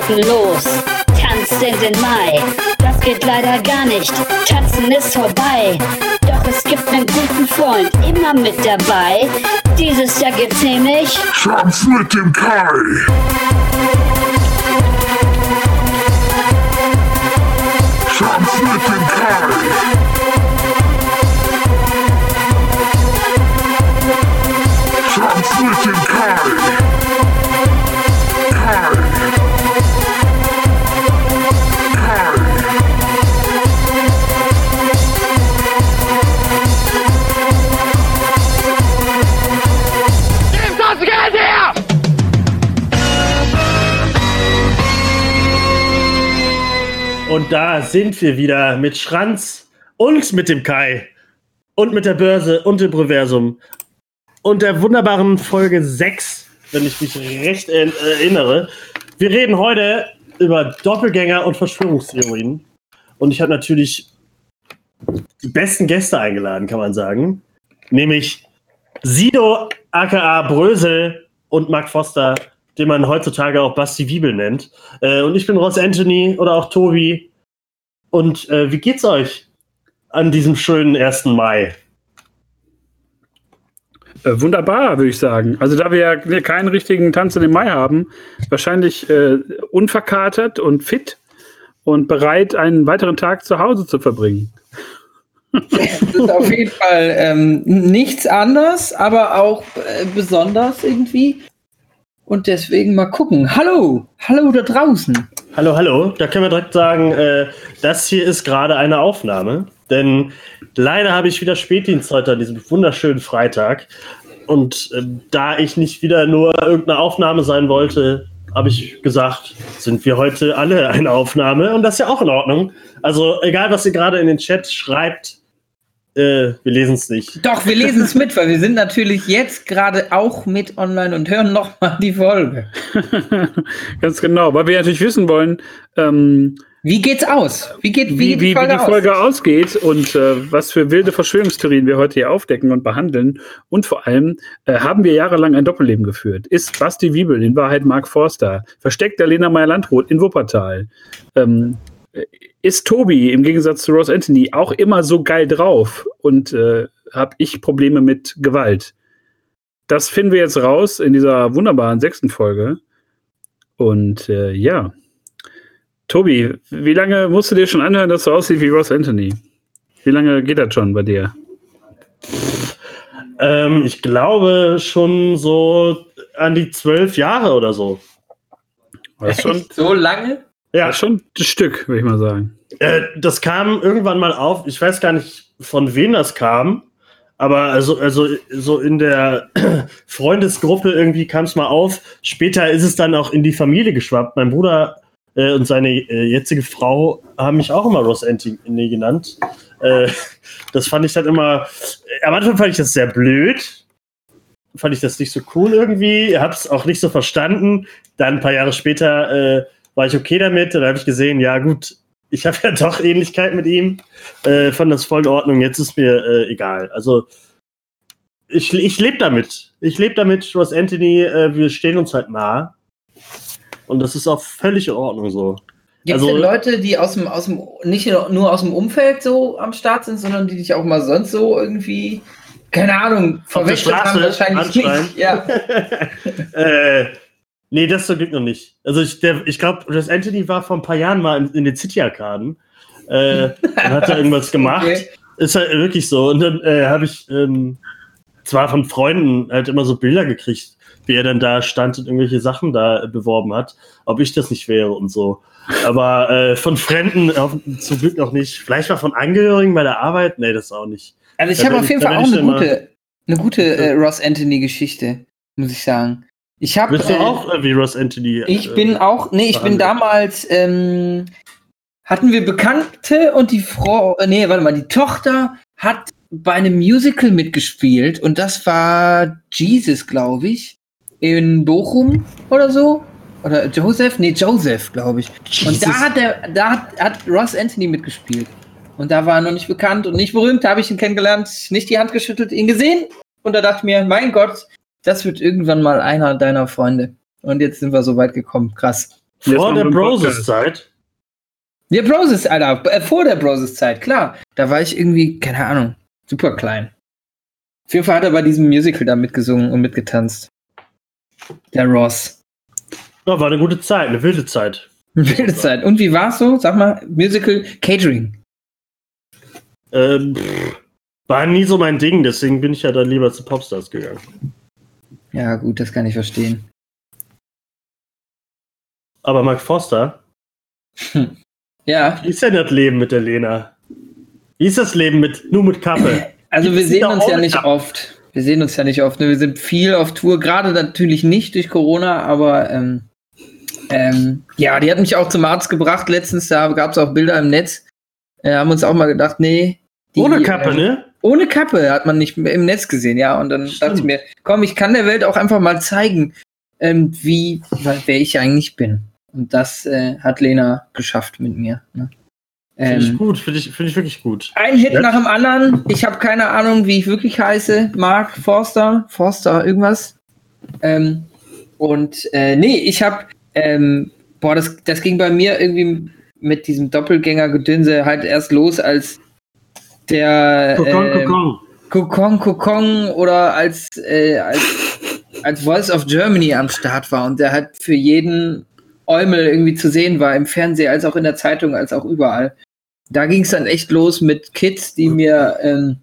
wollten los, tanzt in den Mai. Das geht leider gar nicht, tanzen ist vorbei. Doch es gibt einen guten Freund immer mit dabei. Dieses Jahr gibt's nämlich Tanz mit dem Kai. Tanz mit dem Kai. Da sind wir wieder mit Schranz und mit dem Kai und mit der Börse und dem Proversum und der wunderbaren Folge 6, wenn ich mich recht er- erinnere. Wir reden heute über Doppelgänger und Verschwörungstheorien. Und ich habe natürlich die besten Gäste eingeladen, kann man sagen. Nämlich Sido aka Brösel und Mark Foster, den man heutzutage auch Basti Wiebel nennt. Äh, und ich bin Ross Anthony oder auch Tobi. Und äh, wie geht's euch an diesem schönen 1. Mai? Äh, wunderbar, würde ich sagen. Also da wir ja keinen richtigen Tanz in den Mai haben, wahrscheinlich äh, unverkatert und fit und bereit, einen weiteren Tag zu Hause zu verbringen. Das ist auf jeden Fall ähm, nichts anders, aber auch äh, besonders irgendwie. Und deswegen mal gucken. Hallo, hallo da draußen. Hallo, hallo. Da können wir direkt sagen, äh, das hier ist gerade eine Aufnahme. Denn leider habe ich wieder Spätdienst heute an diesem wunderschönen Freitag. Und äh, da ich nicht wieder nur irgendeine Aufnahme sein wollte, habe ich gesagt, sind wir heute alle eine Aufnahme. Und das ist ja auch in Ordnung. Also egal, was ihr gerade in den Chat schreibt, äh, wir lesen es nicht. Doch, wir lesen es mit, weil wir sind natürlich jetzt gerade auch mit online und hören nochmal die Folge. Ganz genau, weil wir natürlich wissen wollen, ähm, Wie geht's aus? Wie geht, wie, wie, geht die Folge, wie die Folge ausgeht und äh, was für wilde Verschwörungstheorien wir heute hier aufdecken und behandeln. Und vor allem äh, haben wir jahrelang ein Doppelleben geführt. Ist Basti Wiebel in Wahrheit Mark Forster? Versteckt der Lena Meyer-Landrut in Wuppertal? Ähm, äh, ist Tobi im Gegensatz zu Ross Anthony auch immer so geil drauf und äh, habe ich Probleme mit Gewalt? Das finden wir jetzt raus in dieser wunderbaren sechsten Folge. Und äh, ja, Tobi, wie lange musst du dir schon anhören, dass du aussiehst wie Ross Anthony? Wie lange geht das schon bei dir? Ähm, ich glaube schon so an die zwölf Jahre oder so. Ist schon, so lange? Ja, schon ein Stück, würde ich mal sagen. Äh, das kam irgendwann mal auf. Ich weiß gar nicht, von wem das kam. Aber also, also so in der Freundesgruppe irgendwie kam es mal auf. Später ist es dann auch in die Familie geschwappt. Mein Bruder äh, und seine äh, jetzige Frau haben mich auch immer Ross Anthony genannt. Äh, das fand ich dann immer. Äh, am Anfang fand ich das sehr blöd. Fand ich das nicht so cool irgendwie. Hab's auch nicht so verstanden. Dann ein paar Jahre später äh, war ich okay damit. Dann habe ich gesehen, ja gut, ich habe ja doch Ähnlichkeit mit ihm. Äh, fand das voll in Ordnung. Jetzt ist mir äh, egal. Also ich, ich lebe damit. Ich lebe damit, Ross Anthony, äh, wir stehen uns halt nah. Und das ist auch völlig in Ordnung so. Gibt es Also- denn Leute, die aus dem, aus dem, nicht nur aus dem Umfeld so am Start sind, sondern die dich auch mal sonst so irgendwie, keine Ahnung, verwechselt haben? Wahrscheinlich nicht. Ja. äh, nee, das zum Glück noch nicht. Also ich, der- ich glaube, Ross Anthony war vor ein paar Jahren mal in, in den City-Arkaden äh, und hat da irgendwas gemacht. Okay. Ist halt wirklich so. Und dann äh, habe ich ähm, zwar von Freunden halt immer so Bilder gekriegt, wie er dann da stand und irgendwelche Sachen da äh, beworben hat, ob ich das nicht wäre und so. Aber äh, von Fremden auf, zum Glück noch nicht. Vielleicht mal von Angehörigen bei der Arbeit? Nee, das auch nicht. Also ich habe auf jeden Fall auch eine gute, eine gute äh, Ross Anthony-Geschichte, muss ich sagen. Ich habe. Bist du auch äh, Ross Anthony? Ich äh, bin auch, nee, ich bin behandelt. damals, ähm, hatten wir Bekannte und die Frau, äh, nee, warte mal, die Tochter hat bei einem Musical mitgespielt und das war Jesus, glaube ich, in Bochum oder so. Oder Joseph? Nee, Joseph, glaube ich. Und Jesus. da hat der, da hat, hat Ross Anthony mitgespielt. Und da war er noch nicht bekannt und nicht berühmt. Da habe ich ihn kennengelernt, nicht die Hand geschüttelt, ihn gesehen. Und da dachte ich mir, mein Gott, das wird irgendwann mal einer deiner Freunde. Und jetzt sind wir so weit gekommen. Krass. Jetzt Vor der. Broses-Zeit. Ja, Broses, Alter. Äh, vor der Broses-Zeit, klar. Da war ich irgendwie, keine Ahnung, super klein. Auf jeden Fall hat er bei diesem Musical da mitgesungen und mitgetanzt. Der Ross. Ja, war eine gute Zeit, eine wilde Zeit. Wilde Zeit. Und wie war's so? Sag mal, Musical Catering. Ähm, pff, war nie so mein Ding, deswegen bin ich ja dann lieber zu Popstars gegangen. Ja, gut, das kann ich verstehen. Aber Mark Foster, Ja, wie ist denn das Leben mit der Lena? Wie ist das Leben mit nur mit Kappe? also wir Gibt's sehen uns ja nicht Kappe? oft. Wir sehen uns ja nicht oft. Ne? Wir sind viel auf Tour, gerade natürlich nicht durch Corona, aber ähm, ähm, ja, die hat mich auch zum Arzt gebracht letztens. Da gab es auch Bilder im Netz. Äh, haben uns auch mal gedacht, nee. die, Ohne Kappe, ähm, ne? Ohne Kappe hat man nicht im Netz gesehen, ja. Und dann Stimmt. dachte ich mir, komm, ich kann der Welt auch einfach mal zeigen, ähm, wie, wer ich eigentlich bin. Und das äh, hat Lena geschafft mit mir. Ne? Finde ich Ähm, gut, finde ich, finde ich wirklich gut. ein Hit Ja. nach dem anderen. Ich habe keine Ahnung, wie ich wirklich heiße. Mark Forster, Forster, irgendwas. Ähm, und äh, nee, ich habe, ähm, boah, das, das ging bei mir irgendwie mit diesem Doppelgänger-Gedönse halt erst los, als der Kokon, ähm, Kokon. Kokon Kokon oder als, äh, als, als Voice of Germany am Start war und der halt für jeden Eumel irgendwie zu sehen war, im Fernsehen, als auch in der Zeitung, als auch überall. Da ging es dann echt los mit Kids, die mir ähm,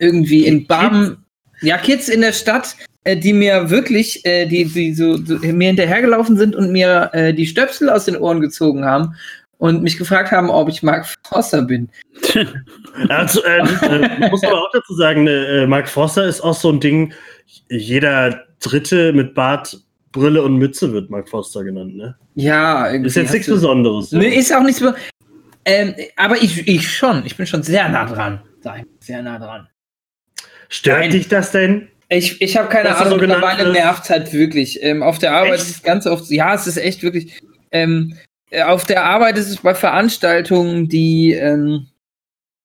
irgendwie in Barmen, ja, Kids in der Stadt, äh, die mir wirklich, äh, die, die so, so mir hinterhergelaufen sind und mir äh, die Stöpsel aus den Ohren gezogen haben und mich gefragt haben, ob ich Mark Forster bin. Also, äh, äh, muss aber auch dazu sagen, äh, Mark Forster ist auch so ein Ding, jeder Dritte mit Bart, Brille und Mütze wird Mark Forster genannt, ne? Ja, irgendwie. Ist jetzt nichts du- Besonderes. Nee, ist auch nichts. Be ähm, aber ich, ich schon. Ich bin schon sehr nah dran. Sehr nah dran. Stört Nein. dich das denn? Ich, ich habe keine Ahnung, so mittlerweile nervt halt wirklich. Ähm, auf der Arbeit Echt? ist es ganz oft, ja, es ist echt wirklich. Ähm, äh, auf der Arbeit ist es bei Veranstaltungen, die, ähm,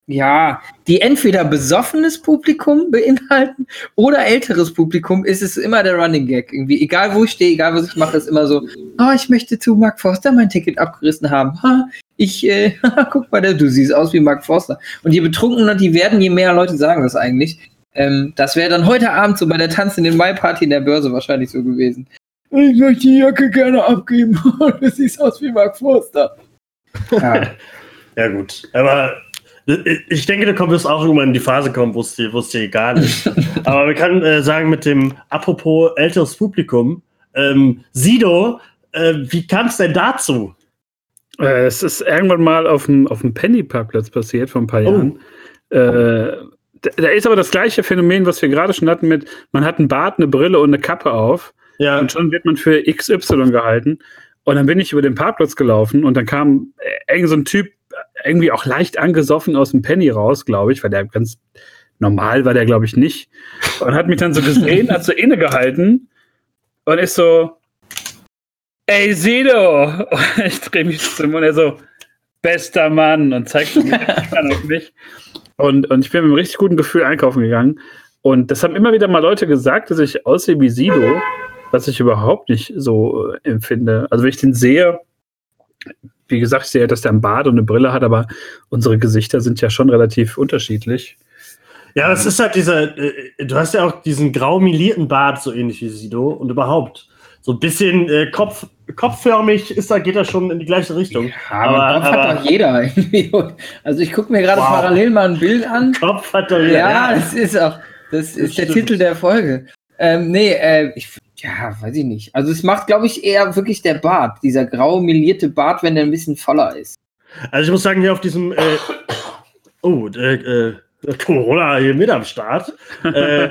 ja, die entweder besoffenes Publikum beinhalten oder älteres Publikum, ist es immer der Running Gag. Irgendwie, egal wo ich stehe, egal was ich mache, ist immer so, oh, ich möchte zu Mark Forster mein Ticket abgerissen haben. Ha, ich, äh, guck mal, du siehst aus wie Mark Forster. Und je betrunkener die werden, je mehr Leute sagen das eigentlich. Ähm, das wäre dann heute Abend so bei der Tanz in den Mai-Party in der Börse wahrscheinlich so gewesen. Ich möchte die Jacke gerne abgeben. du siehst aus wie Mark Forster. Ja. Ja, gut. Aber äh, ich denke, da kommt es auch irgendwann in die Phase kommen, wo es dir, wo es dir egal ist. Aber wir können äh, sagen, mit dem, apropos älteres Publikum, ähm, Sido, äh, wie kam es denn dazu? Äh, es ist irgendwann mal auf dem, auf dem Penny-Parkplatz passiert vor ein paar Oh. Jahren. Äh, da, da ist aber das gleiche Phänomen, was wir gerade schon hatten mit, man hat einen Bart, eine Brille und eine Kappe auf Ja, und schon wird man für XY gehalten. Und dann bin ich über den Parkplatz gelaufen und dann kam äh, irgend so ein Typ, äh, irgendwie auch leicht angesoffen aus dem Penny raus, glaube ich, weil der ganz normal war der, glaube ich, nicht. Und hat mich dann so gesehen, hat so innegehalten und ist so, ey Sido! Und ich drehe mich zu ihm und er so, bester Mann und zeigt auf mich. Und, und ich bin mit einem richtig guten Gefühl einkaufen gegangen. Und das haben immer wieder mal Leute gesagt, dass ich aussehe wie Sido, was ich überhaupt nicht so äh, empfinde. Also wenn ich den sehe, wie gesagt, ich sehe, dass der einen Bart und eine Brille hat, aber unsere Gesichter sind ja schon relativ unterschiedlich. ja, das ist halt dieser, äh, du hast ja auch diesen grau milierten Bart, so ähnlich wie Sido und überhaupt. So ein bisschen äh, Kopf, kopfförmig ist da, geht er schon in die gleiche Richtung. Aber, Aber- Kopf hat aber- doch jeder irgendwie. Also ich gucke mir gerade Wow. parallel mal ein Bild an. Kopf hat er Ja, das ist auch, das ist der stimmt. Titel der Folge. Ähm, nee, äh, ich, ja, weiß ich nicht. Also es macht, glaube ich, eher wirklich der Bart, dieser grau melierte Bart, wenn der ein bisschen voller ist. Also ich muss sagen, hier auf diesem, äh, oh, äh, äh, Corona hier mit am Start. Äh,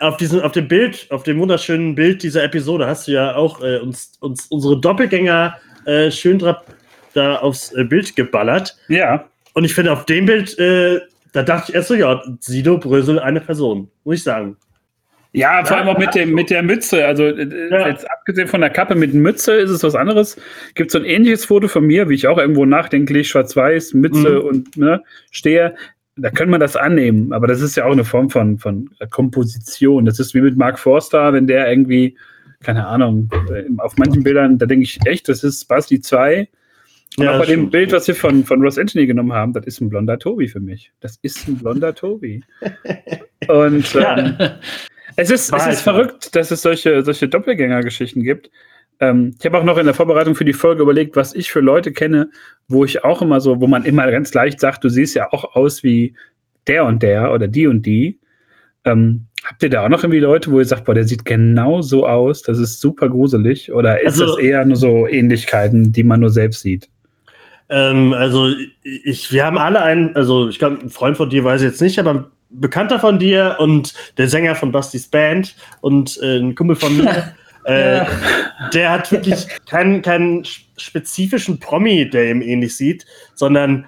auf, diesem, auf dem Bild, auf dem wunderschönen Bild dieser Episode hast du ja auch äh, uns, uns unsere Doppelgänger äh, schön da aufs äh, Bild geballert. Ja. Und ich finde, auf dem Bild, äh, da dachte ich erst so, ja, Sido Brösel eine Person, muss ich sagen. Ja, vor allem auch mit, dem, mit der Mütze. Also äh, Ja. jetzt abgesehen von der Kappe mit Mütze ist es was anderes. Gibt so ein ähnliches Foto von mir, wie ich auch irgendwo nachdenklich schwarz-weiß, Mütze Mhm. und ne, stehe. Da kann man das annehmen, aber das ist ja auch eine Form von, von Komposition. Das ist wie mit Mark Forster, wenn der irgendwie keine Ahnung, äh, auf manchen Bildern, da denke ich echt, das ist Basti 2. Und Ja, auch bei dem stimmt. Bild, was wir von, von Ross Anthony genommen haben, das ist ein blonder Tobi für mich. Das ist ein blonder Tobi. Und ähm, es ist, es ist verrückt, dass es solche, solche Doppelgänger-Geschichten gibt. Ähm, ich habe auch noch in der Vorbereitung für die Folge überlegt, was ich für Leute kenne, wo ich auch immer so, wo man immer ganz leicht sagt, du siehst ja auch aus wie der und der oder die und die. Ähm, habt ihr da auch noch irgendwie Leute, wo ihr sagt, boah, der sieht genau so aus, das ist super gruselig? Oder ist Also- das eher nur so Ähnlichkeiten, die man nur selbst sieht? Ähm, also ich, wir haben alle einen, also ich glaube, ein Freund von dir weiß ich jetzt nicht, aber Bekannter von dir und der Sänger von Bustys Band und äh, ein Kumpel von mir, äh, der hat wirklich keinen, keinen spezifischen Promi, der ihm ähnlich sieht, sondern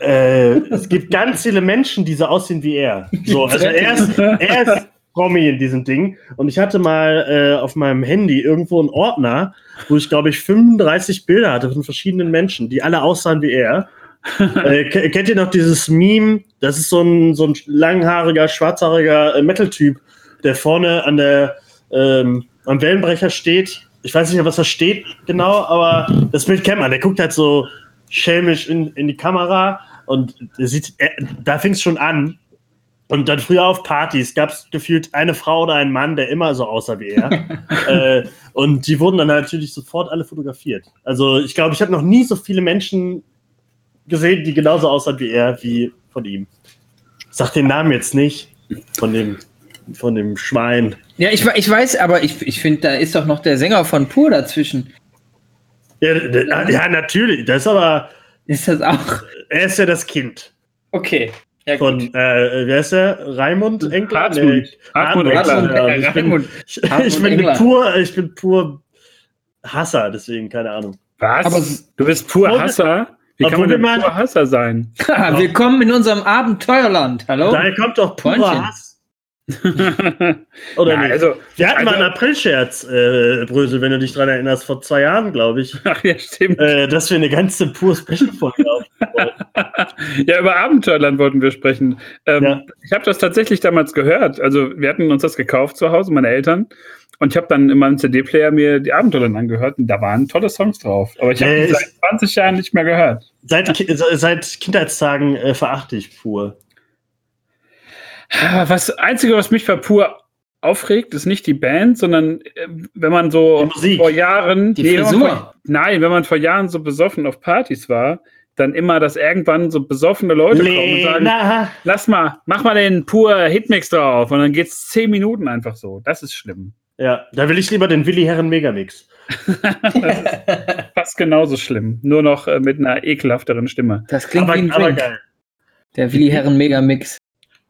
äh, es gibt ganz viele Menschen, die so aussehen wie er. So, also er ist, er ist Promi in diesem Ding. Und ich hatte mal äh, auf meinem Handy irgendwo einen Ordner, wo ich, glaube ich, 35 Bilder hatte von verschiedenen Menschen, die alle aussahen wie er. äh, ke- kennt ihr noch dieses Meme? Das ist so ein, so ein langhaariger, schwarzhaariger äh, Metal-Typ, der vorne an der, ähm, am Wellenbrecher steht. Ich weiß nicht mehr, was da steht genau, aber das Bild kennt man. Der guckt halt so schelmisch in, in die Kamera und sieht, er, da fing es schon an. Und dann früher auf Partys gab es gefühlt eine Frau oder einen Mann, der immer so aussah wie er. äh, und die wurden dann natürlich sofort alle fotografiert. Also ich glaube, ich habe noch nie so viele Menschen gesehen, die genauso aussahen wie er, wie von ihm. Ich sag den Namen jetzt nicht von dem, von dem Schwein. Ja, ich, we- ich weiß, aber ich, ich finde, da ist doch noch der Sänger von Pur dazwischen. Ja, ja, natürlich. Das ist aber, Ist das auch? er ist ja das Kind Okay. Ja, von, gut. äh, wer ist der? Raimund Engler? Hartmut. Nee, Hartmut Hartmut Engler. ja. Ich bin, Hartmut ich bin pur, ich bin pur Hasser, deswegen keine Ahnung. Was? Aber- du bist pur Hasser? Wie kann obwohl man denn wir mal- Hasser sein? Ha, Willkommen in unserem Abenteuerland. Hallo? Daher kommt doch purer Freundchen. Hass. Oder Ja, nicht? also, Wir hatten mal also- einen Aprilscherz, äh, Brösel, wenn du dich dran erinnerst, vor zwei Jahren, glaube ich, ach ja, stimmt. äh, dass wir eine ganze pur Special-Folge. Ja, über Abenteuerland wollten wir sprechen. Ähm, Ja. Ich habe das tatsächlich damals gehört. Also wir hatten uns das gekauft zu Hause, meine Eltern. Und ich habe dann in meinem CD-Player mir die Abenteuerland angehört und da waren tolle Songs drauf. Aber ich habe die ist- seit 20 Jahren nicht mehr gehört. Seit, seit Kindheitstagen äh, verachte ich pur. Was Einzige, was mich bei pur aufregt, ist nicht die Band, sondern äh, wenn man so vor Jahren, Die wenn man Frisur. vor, nein, wenn man vor Jahren so besoffen auf Partys war, dann immer, dass irgendwann so besoffene Leute kommen und sagen, Lena. lass mal, mach mal den pur Hitmix drauf und dann geht's zehn Minuten einfach so. Das ist schlimm. Ja, da will ich lieber den Willi Herren Megamix. Fast genauso schlimm. Nur noch äh, mit einer ekelhafteren Stimme. Das klingt Aber, wie ein aber geil. Der Willi Herren Megamix.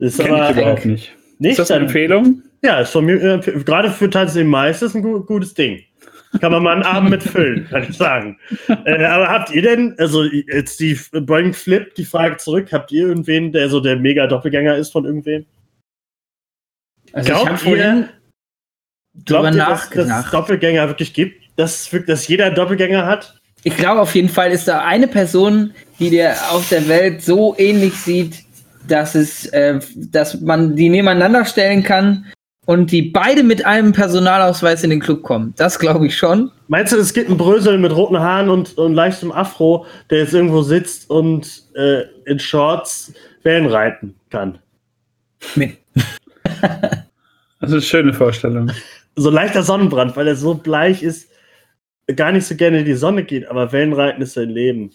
Ist Kenn aber ich überhaupt nicht. nicht Ist das eine Empfehlung? Ja, ist von mir, äh, gerade für Tanzen im Mais ist ein gu gutes Ding. Kann man mal einen Abend mit füllen, kann ich sagen. Äh, aber habt ihr denn, also jetzt die Boeing Flip, die Frage zurück, habt ihr irgendwen, der so der Mega-Doppelgänger ist von irgendwem? Also ich Glaubt habe vorhin Glaubt ihr, dass es. Doppelgänger wirklich gibt? Dass, dass jeder einen Doppelgänger hat? Ich glaube auf jeden Fall ist da eine Person, die dir auf der Welt so ähnlich sieht, dass es, äh, dass man die nebeneinander stellen kann und die beide mit einem Personalausweis in den Club kommen. Das glaube ich schon. Meinst du, es gibt einen Brösel mit roten Haaren und, und leichtem Afro, der jetzt irgendwo sitzt und äh, in Shorts Wellen reiten kann? Mit Das ist eine schöne Vorstellung. So leichter Sonnenbrand, weil er so bleich ist, gar nicht so gerne in die Sonne geht, aber Wellenreiten ist sein Leben.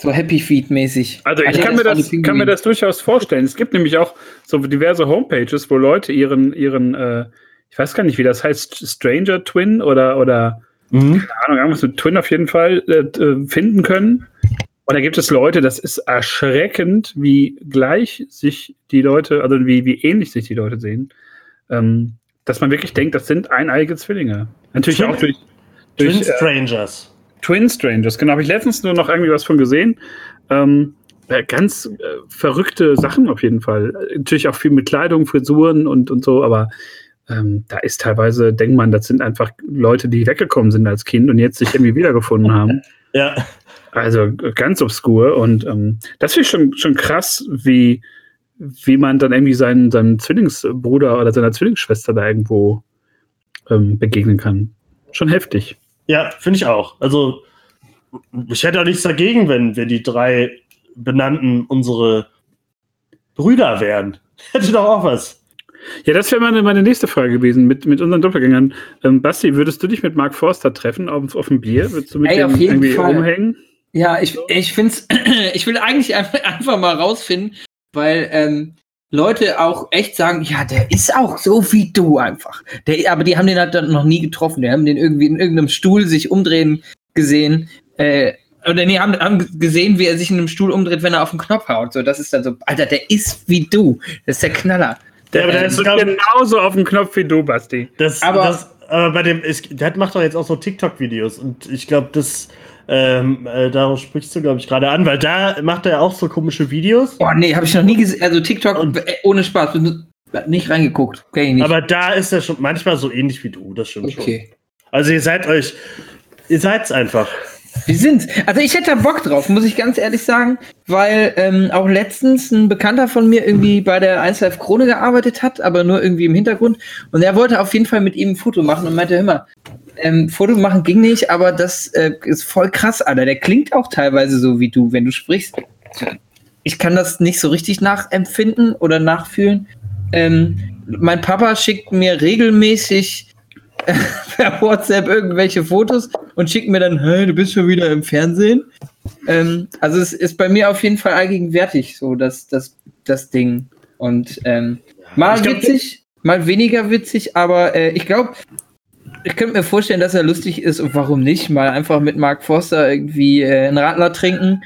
So Happy Feet mäßig. Also ich kann mir, das kann mir das durchaus vorstellen. Es gibt nämlich auch so diverse Homepages, wo Leute ihren, ihren äh, ich weiß gar nicht, wie das heißt, Stranger Twin oder, oder keine Ahnung, irgendwas mit Twin auf jeden Fall äh, äh, finden können. Und da gibt es Leute, das ist erschreckend, wie gleich sich die Leute, also wie, wie ähnlich sich die Leute sehen. Ähm, dass man wirklich denkt, das sind eineige Zwillinge. Natürlich Twin- auch durch, Twin durch äh, Strangers. Twin Strangers, genau. Habe ich letztens nur noch irgendwie was von gesehen. Ähm, äh, ganz äh, verrückte Sachen auf jeden Fall. Natürlich auch viel mit Kleidung, Frisuren und, und so, aber ähm, da ist teilweise, denkt man, das sind einfach Leute, die weggekommen sind als Kind und jetzt sich irgendwie wiedergefunden haben. Ja, Also ganz obskur und ähm, das finde ich schon, schon krass, wie, wie man dann irgendwie seinen, seinem Zwillingsbruder oder seiner Zwillingsschwester da irgendwo ähm, begegnen kann. Schon heftig. Ja, finde ich auch. Also, ich hätte auch nichts dagegen, wenn wir die drei benannten unsere Brüder wären. Hätte doch auch was. Ja, das wäre meine, meine nächste Frage gewesen mit, mit unseren Doppelgängern. Ähm, Basti, würdest du dich mit Mark Forster treffen auf, auf ein Bier? Würdest du mit Ey, dem auf jeden irgendwie Fall. umhängen? Ja, ich, ich finde ich will eigentlich einfach, einfach mal rausfinden, weil ähm, Leute auch echt sagen, ja, der ist auch so wie du einfach. Der, aber die haben den halt dann noch nie getroffen. Die haben den irgendwie in irgendeinem Stuhl sich umdrehen gesehen. Äh, oder nee, haben, haben gesehen, wie er sich in einem Stuhl umdreht, wenn er auf den Knopf haut. So, das ist dann so, Alter, der ist wie du. Das ist der Knaller. Der, der Ähm, ist, genauso auf dem Knopf wie du, Basti. das, aber- das, aber bei dem, ist, der macht doch jetzt auch so TikTok-Videos und ich glaube, das, ähm, äh, darauf sprichst du, glaube ich, gerade an, weil da macht er auch so komische Videos. Oh nee, habe ich noch nie gesehen. Also TikTok, Und- äh, ohne Spaß. Nicht reingeguckt. Nicht. Aber da ist er schon manchmal so ähnlich wie du, das stimmt schon. okay. Also ihr seid euch, ihr seid's einfach. Wir sind's. Also ich hätte da Bock drauf, muss ich ganz ehrlich sagen, weil ähm, auch letztens ein Bekannter von mir irgendwie bei der 1 Live Krone gearbeitet hat, aber nur irgendwie im Hintergrund. Und er wollte auf jeden Fall mit ihm ein Foto machen und meinte immer, ähm, Foto machen ging nicht, aber das äh, ist voll krass, Alter. Der klingt auch teilweise so wie du, wenn du sprichst. Ich kann das nicht so richtig nachempfinden oder nachfühlen. Ähm, mein Papa schickt mir regelmäßig per WhatsApp irgendwelche Fotos und schickt mir dann, hey, du bist schon wieder im Fernsehen. Ähm, also es ist bei mir auf jeden Fall allgegenwärtig, so das, das, das Ding. Und ähm, mal glaub- witzig, mal weniger witzig, aber äh, ich glaube, ich könnte mir vorstellen, dass er lustig ist und warum nicht? Mal einfach mit Mark Forster irgendwie äh, einen Radler trinken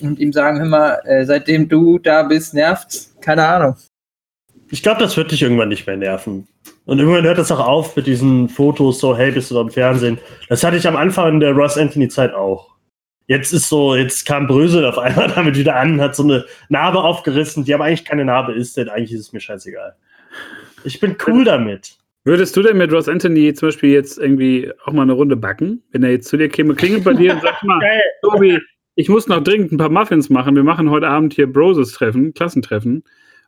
und ihm sagen, hör mal, äh, seitdem du da bist, nervt's. Keine Ahnung. Ich glaube, das wird dich irgendwann nicht mehr nerven. Und irgendwann hört das auch auf mit diesen Fotos, so, hey, bist du da im Fernsehen? Das hatte ich am Anfang der Ross Anthony-Zeit auch. Jetzt ist so, jetzt kam Brösel auf einmal damit wieder an, hat so eine Narbe aufgerissen, die aber eigentlich keine Narbe ist, denn eigentlich ist es mir scheißegal. Ich bin cool damit. Würdest du denn mit Ross Anthony zum Beispiel jetzt irgendwie auch mal eine Runde backen? Wenn er jetzt zu dir käme, klingelt bei dir und sagt mal. Tobi, ich muss noch dringend ein paar Muffins machen. Wir machen heute Abend hier Broses-Treffen, Klassentreffen.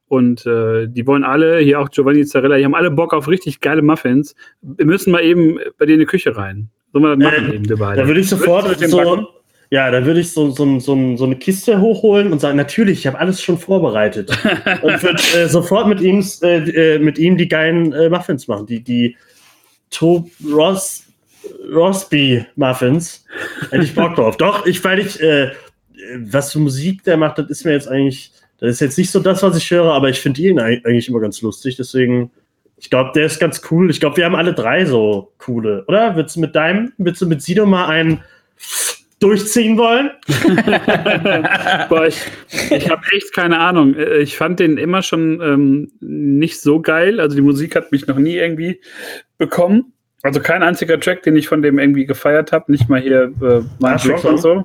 Und äh, die wollen alle, hier auch Giovanni Zarella, die haben alle Bock auf richtig geile Muffins. Wir müssen mal eben bei dir in die Küche rein. Sollen wir das machen Äh, eben, wir beide? Da würde ich sofort so, backen? Ja, da würde ich so, so, so, so eine Kiste hochholen und sagen, natürlich, ich habe alles schon vorbereitet. und würde äh, sofort mit ihm, äh, äh, mit ihm die geilen äh, Muffins machen. Die, die To Ross, Rosby Muffins. Hätte ich Bock drauf. Doch, ich, weil ich, äh, was für Musik der macht, das ist mir jetzt eigentlich, das ist jetzt nicht so das, was ich höre, aber ich finde ihn eig- eigentlich immer ganz lustig. Deswegen, ich glaube, der ist ganz cool. Ich glaube, wir haben alle drei so coole, oder? Willst du mit deinem, willst du mit Sido mal einen durchziehen wollen? Boah, ich ich habe echt keine Ahnung. Ich fand den immer schon ähm, nicht so geil. Also die Musik hat mich noch nie irgendwie bekommen. Also kein einziger Track, den ich von dem irgendwie gefeiert habe. Nicht mal hier äh, mein Arschfick Block und so.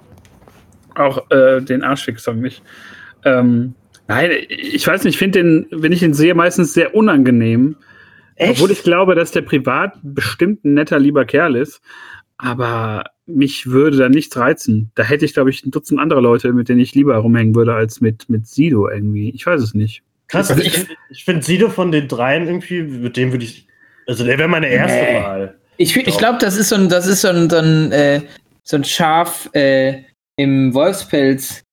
Auch äh, den Arschfick-Song nicht. Ähm, nein, ich weiß nicht, ich finde den, wenn ich ihn sehe, meistens sehr unangenehm. Obwohl ich glaube, dass der privat bestimmt ein netter, lieber Kerl ist. Aber mich würde da nichts reizen. Da hätte ich, glaube ich, ein Dutzend andere Leute, mit denen ich lieber rumhängen würde, als mit, mit Sido irgendwie. Ich weiß es nicht. Krass, Also ich, ich- ich finde Sido von den dreien irgendwie, mit dem würde ich, also der wäre meine erste Nee. Wahl. Ich, ich glaube, das ist so ein, das ist so ein, so ein, äh, so ein Schaf äh, im Wolfspelz.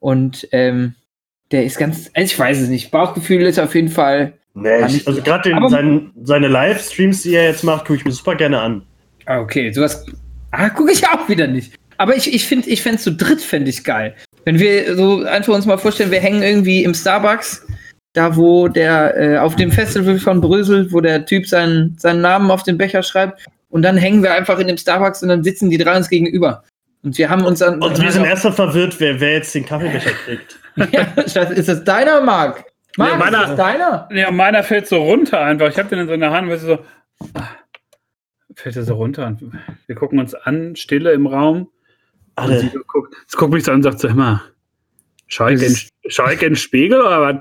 Und ähm, der ist ganz, also ich weiß es nicht. Bauchgefühl ist auf jeden Fall. Nee, ich, also gerade seine Livestreams, die er jetzt macht, gucke ich mir super gerne an. Ah, okay, sowas. Ah, gucke ich auch wieder nicht. Aber ich, ich finde, ich fände es zu dritt, fände ich geil. Wenn wir so einfach uns mal vorstellen, wir hängen irgendwie im Starbucks, da wo der, äh, auf dem Festival von Brösel, wo der Typ seinen, seinen Namen auf den Becher schreibt. Und dann hängen wir einfach in dem Starbucks und dann sitzen die drei uns gegenüber. Und wir haben uns dann. Und wir sind erstmal verwirrt, wer, wer jetzt den Kaffeebecher kriegt. ja, ist das deiner, Marc? Marc, Ja, meiner. ist das deiner? Ja, meiner fällt so runter einfach. Ich habe den in so einer Hand, weißt du, so. ah, Fällt er so runter und wir gucken uns an, Stille im Raum. Und Alle, sie so guckt, sie guckt mich so an und sagt so, mal, schau ich, in, schau ich in den Spiegel oder was?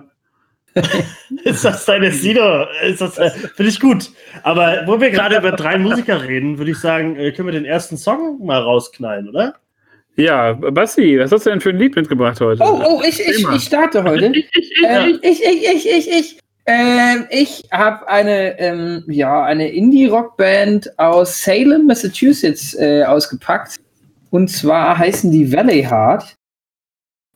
ist das deine Sido? Ist das, äh, Finde ich gut. Aber wo wir gerade über drei Musiker reden, würde ich sagen, äh, können wir den ersten Song mal rausknallen, oder? Ja, Basti, was hast du denn für ein Lied mitgebracht heute? Oh, oh, ich, ich, ich starte heute. ähm, ich, ich, ich, ich, ich. Ähm, ich habe eine, ähm, ja, eine Indie-Rock-Band aus Salem, Massachusetts äh, ausgepackt. Und zwar heißen die Valley Heart.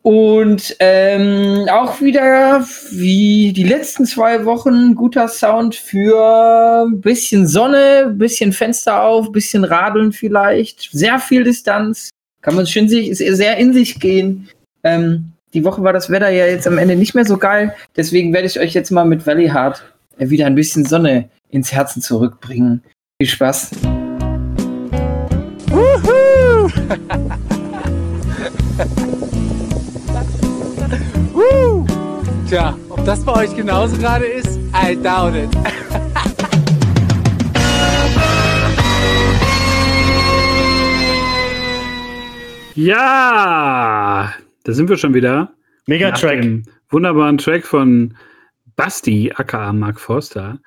Und ähm, auch wieder wie die letzten zwei Wochen guter Sound für ein bisschen Sonne, bisschen Fenster auf, bisschen Radeln vielleicht, sehr viel Distanz. Kann man schön sich, sehr in sich gehen. Ähm, die Woche war das Wetter ja jetzt am Ende nicht mehr so geil. Deswegen werde ich euch jetzt mal mit Valley Heart äh, wieder ein bisschen Sonne ins Herzen zurückbringen. Viel Spaß. Tja, ob das bei euch genauso gerade ist, I doubt it. Ja, da sind wir schon wieder. Mega Track. Wunderbaren Track von Basti, aka Mark Forster.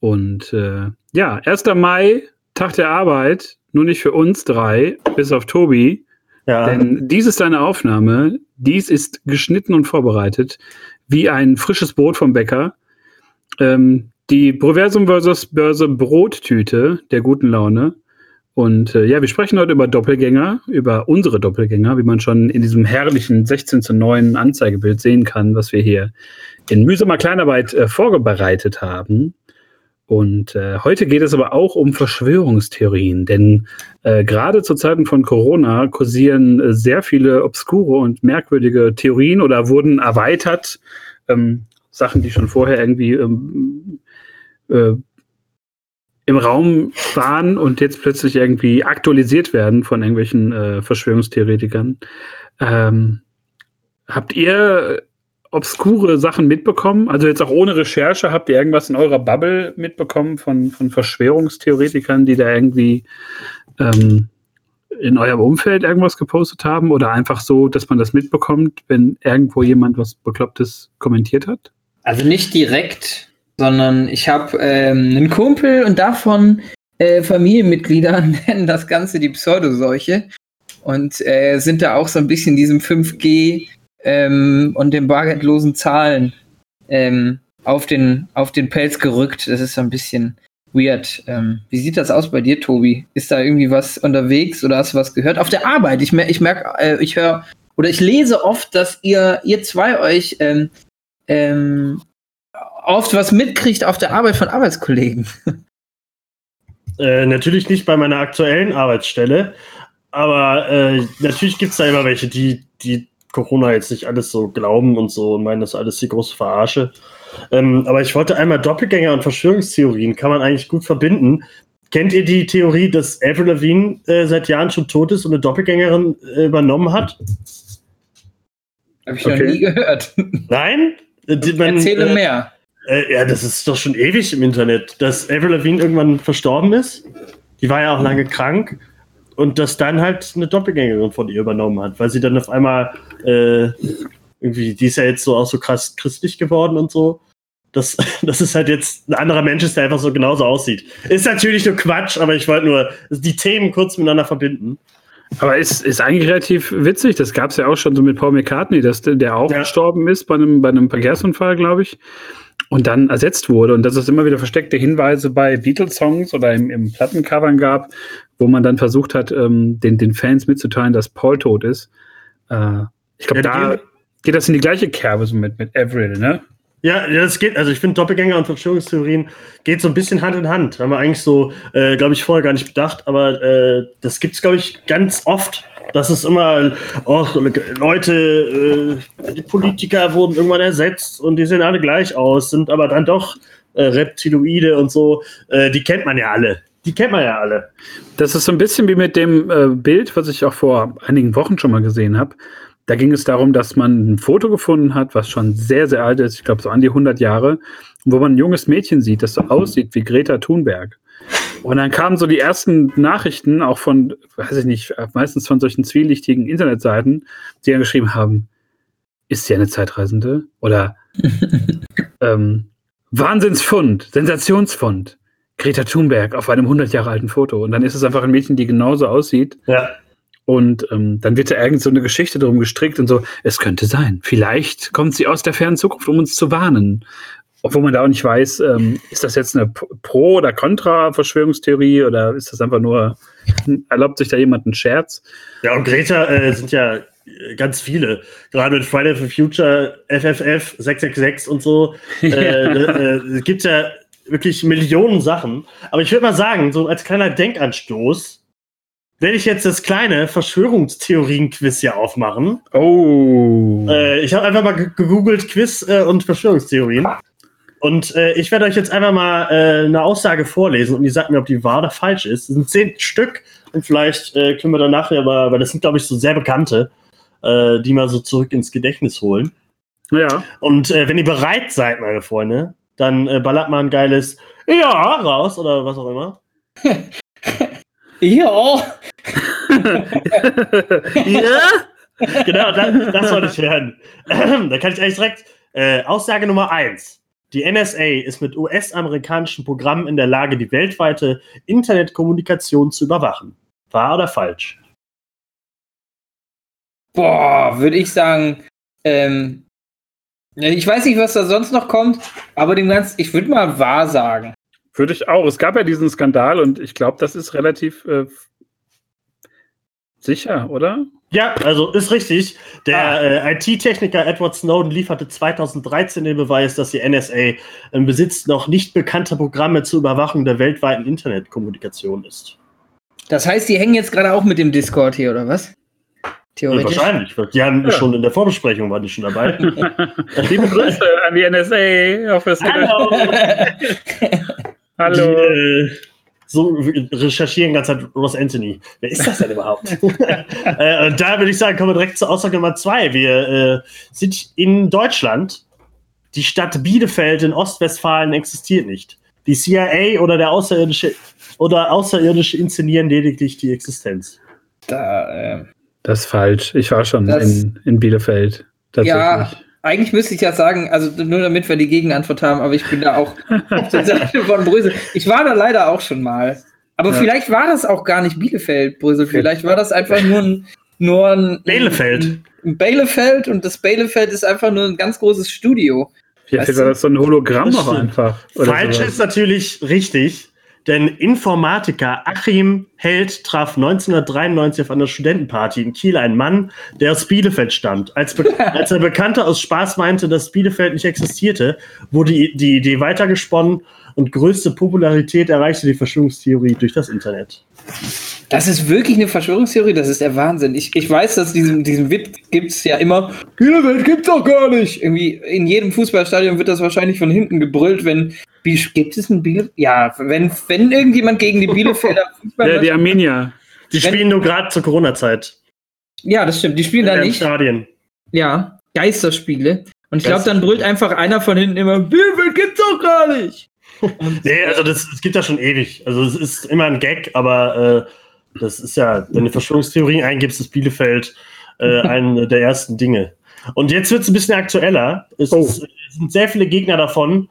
Und äh, ja, 1. Mai, Tag der Arbeit, nur nicht für uns drei, bis auf Tobi. Ja. Denn dies ist eine Aufnahme, dies ist geschnitten und vorbereitet, wie ein frisches Brot vom Bäcker. Ähm, die Proversum versus Börse Brottüte der guten Laune. Und äh, ja, wir sprechen heute über Doppelgänger, über unsere Doppelgänger, wie man schon in diesem herrlichen 16 zu 9 Anzeigebild sehen kann, was wir hier in mühsamer Kleinarbeit äh, vorbereitet haben. Und äh, heute geht es aber auch um Verschwörungstheorien, denn äh, gerade zu Zeiten von Corona kursieren äh, sehr viele obskure und merkwürdige Theorien oder wurden erweitert. Ähm, Sachen, die schon vorher irgendwie ähm, äh, im Raum waren und jetzt plötzlich irgendwie aktualisiert werden von irgendwelchen äh, Verschwörungstheoretikern. Ähm, habt ihr obskure Sachen mitbekommen? Also jetzt auch ohne Recherche, habt ihr irgendwas in eurer Bubble mitbekommen von, von Verschwörungstheoretikern, die da irgendwie ähm, in eurem Umfeld irgendwas gepostet haben? Oder einfach so, dass man das mitbekommt, wenn irgendwo jemand was Beklopptes kommentiert hat? Also nicht direkt, sondern ich habe ähm, einen Kumpel und davon äh, Familienmitglieder nennen das Ganze die Pseudoseuche und äh, sind da auch so ein bisschen diesem 5G ähm, und den bargeldlosen Zahlen ähm, auf, den, auf den Pelz gerückt. Das ist so ein bisschen weird. Ähm, wie sieht das aus bei dir, Tobi? Ist da irgendwie was unterwegs oder hast du was gehört? Auf der Arbeit. Ich, mer ich merke, äh, ich höre oder ich lese oft, dass ihr, ihr zwei euch ähm, ähm, oft was mitkriegt auf der Arbeit von Arbeitskollegen. Äh, natürlich nicht bei meiner aktuellen Arbeitsstelle, aber äh, natürlich gibt es da immer welche, die, die Corona jetzt nicht alles so glauben und so und meinen, das ist alles die große Verarsche. Ähm, aber ich wollte einmal Doppelgänger und Verschwörungstheorien kann man eigentlich gut verbinden. Kennt ihr die Theorie, dass Avril Lavigne äh, seit Jahren schon tot ist und eine Doppelgängerin äh, übernommen hat? Habe ich noch Okay. nie gehört. Nein? Äh, die- man, Erzähle äh, mehr. Äh, ja, das ist doch schon ewig im Internet, dass Avril Lavigne irgendwann verstorben ist. Die war ja auch lange krank. Und dass dann halt eine Doppelgängerin von ihr übernommen hat, weil sie dann auf einmal äh, irgendwie, die ist ja jetzt so auch so krass christlich geworden und so. Das, das ist halt jetzt ein anderer Mensch ist, der einfach so genauso aussieht. Ist natürlich nur Quatsch, aber ich wollte nur die Themen kurz miteinander verbinden. Aber ist, ist eigentlich relativ witzig. Das gab es ja auch schon so mit Paul McCartney, dass der, auch Ja. gestorben ist bei einem, bei einem Verkehrsunfall, glaube ich. Und dann ersetzt wurde. Und dass es immer wieder versteckte Hinweise bei Beatles-Songs oder im, im Plattencovern gab, wo man dann versucht hat, ähm, den, den Fans mitzuteilen, dass Paul tot ist. Äh, ich glaube, Ja, da geht das in die gleiche Kerbe so mit, mit Avril, ne? Ja, ja, das geht, also ich finde Doppelgänger und Verschwörungstheorien geht so ein bisschen Hand in Hand. Haben wir eigentlich so, äh, glaube ich, vorher gar nicht bedacht, aber äh, das gibt's glaube ich, ganz oft. Das ist immer, oh, Leute, äh, die Politiker wurden irgendwann ersetzt und die sehen alle gleich aus, sind aber dann doch äh, Reptiloide und so. Äh, die kennt man ja alle. Die kennt man ja alle. Das ist so ein bisschen wie mit dem äh, Bild, was ich auch vor einigen Wochen schon mal gesehen habe. Da ging es darum, dass man ein Foto gefunden hat, was schon sehr, sehr alt ist, ich glaube so an die 100 Jahre, wo man ein junges Mädchen sieht, das so aussieht wie Greta Thunberg. Und dann kamen so die ersten Nachrichten, auch von, weiß ich nicht, meistens von solchen zwielichtigen Internetseiten, die dann geschrieben haben, ist sie eine Zeitreisende? Oder ähm, Wahnsinnsfund, Sensationsfund. Greta Thunberg auf einem 100 Jahre alten Foto. Und dann ist es einfach ein Mädchen, die genauso aussieht. Ja. Und ähm, dann wird da irgend so eine Geschichte drum gestrickt und so, es könnte sein. Vielleicht kommt sie aus der fernen Zukunft, um uns zu warnen. Obwohl man da auch nicht weiß, ähm, ist das jetzt eine Pro- oder Contra-Verschwörungstheorie oder ist das einfach nur, erlaubt sich da jemand einen Scherz? Ja, und Greta äh, sind ja äh, ganz viele. Gerade mit Friday for Future, FFF, 666 und so. Äh, äh, es gibt ja wirklich Millionen Sachen. Aber ich würde mal sagen, so als kleiner Denkanstoß, werde ich jetzt das kleine Verschwörungstheorien-Quiz hier aufmachen. Oh. Äh, ich habe einfach mal ge- gegoogelt Quiz äh, und Verschwörungstheorien. Und äh, ich werde euch jetzt einfach mal äh, eine Aussage vorlesen und ihr sagt mir, ob die wahr oder falsch ist. Es sind zehn Stück und vielleicht äh, können wir dann nachher, aber, weil das sind, glaube ich, so sehr bekannte, äh, die mal so zurück ins Gedächtnis holen. Ja. Und äh, wenn ihr bereit seid, meine Freunde, dann äh, ballert mal ein geiles Ja raus oder was auch immer. Ja. ja? genau, das, das wollte ich hören. da kann ich eigentlich direkt äh, Aussage Nummer eins. Die NSA ist mit US-amerikanischen Programmen in der Lage, die weltweite Internetkommunikation zu überwachen. Wahr oder falsch? Boah, würde ich sagen, ähm, ich weiß nicht, was da sonst noch kommt, aber dem Ganzen, ich würde mal wahr sagen. Würde ich auch. Es gab ja diesen Skandal und ich glaube, das ist relativ äh, sicher, oder? Ja, also ist richtig. Der Ah. äh, IT-Techniker Edward Snowden lieferte 2013 den Beweis, dass die NSA im Besitz noch nicht bekannter Programme zur Überwachung der weltweiten Internetkommunikation ist. Das heißt, die hängen jetzt gerade auch mit dem Discord hier, oder was? Ja, Theoretisch. wahrscheinlich. Die haben Ja. schon in der Vorbesprechung waren die schon dabei. Liebe Grüße an die NSA. Euch- Hallo. Die, äh, so recherchieren ganz halt Ross Anthony. Wer ist das denn überhaupt? äh, und da würde ich sagen, kommen wir direkt zur Aussage Nummer zwei. Wir äh, sind in Deutschland. Die Stadt Bielefeld in Ostwestfalen existiert nicht. Die CIA oder der Außerirdische oder Außerirdische inszenieren lediglich die Existenz. Da, äh, Das ist falsch. Ich war schon Das- in, in Bielefeld. ja, eigentlich müsste ich ja sagen, also nur damit wir die Gegenantwort haben, aber ich bin da auch auf der Seite von Brüssel. Ich war da leider auch schon mal. Aber Ja. vielleicht war das auch gar nicht Bielefeld, Brüssel. Vielleicht war das einfach nur ein, nur ein Bielefeld. Ein, ein Bielefeld und das Bielefeld ist einfach nur ein ganz großes Studio. Vielleicht war das so ein Hologramm auch einfach. oder Falsch sowas. ist natürlich richtig, denn Informatiker Achim Held traf 1993 auf einer Studentenparty in Kiel einen Mann, der aus Bielefeld stammt. Als, Be als er Bekannter aus Spaß meinte, dass Bielefeld nicht existierte, wurde die, die Idee weitergesponnen und größte Popularität erreichte die Verschwörungstheorie durch das Internet. Das ist wirklich eine Verschwörungstheorie, das ist der Wahnsinn. Ich, ich weiß, dass diesen, diesen Witz gibt es ja immer. Bielefeld gibt's doch gar nicht. Irgendwie in jedem Fußballstadion wird das wahrscheinlich von hinten gebrüllt, wenn gibt es ein Bielefeld? Ja, wenn, wenn irgendjemand gegen die Bielefelder Fußball. Ja, die Armenier. Die Wenn- spielen nur gerade zur Corona-Zeit. ja, das stimmt. Die spielen in da den nicht. Stadien. Ja, Geisterspiele. Und ich glaube, dann brüllt einfach einer von hinten immer, Bielefeld gibt's doch gar nicht. Nee, also das, das gibt ja schon ewig. Also es ist immer ein Gag, aber äh, das ist ja, wenn du Verschwörungstheorien eingibst, ist Bielefeld äh, eine der ersten Dinge. Und jetzt wird es ein bisschen aktueller. Es, Oh. ist, es sind sehr viele Gegner davon.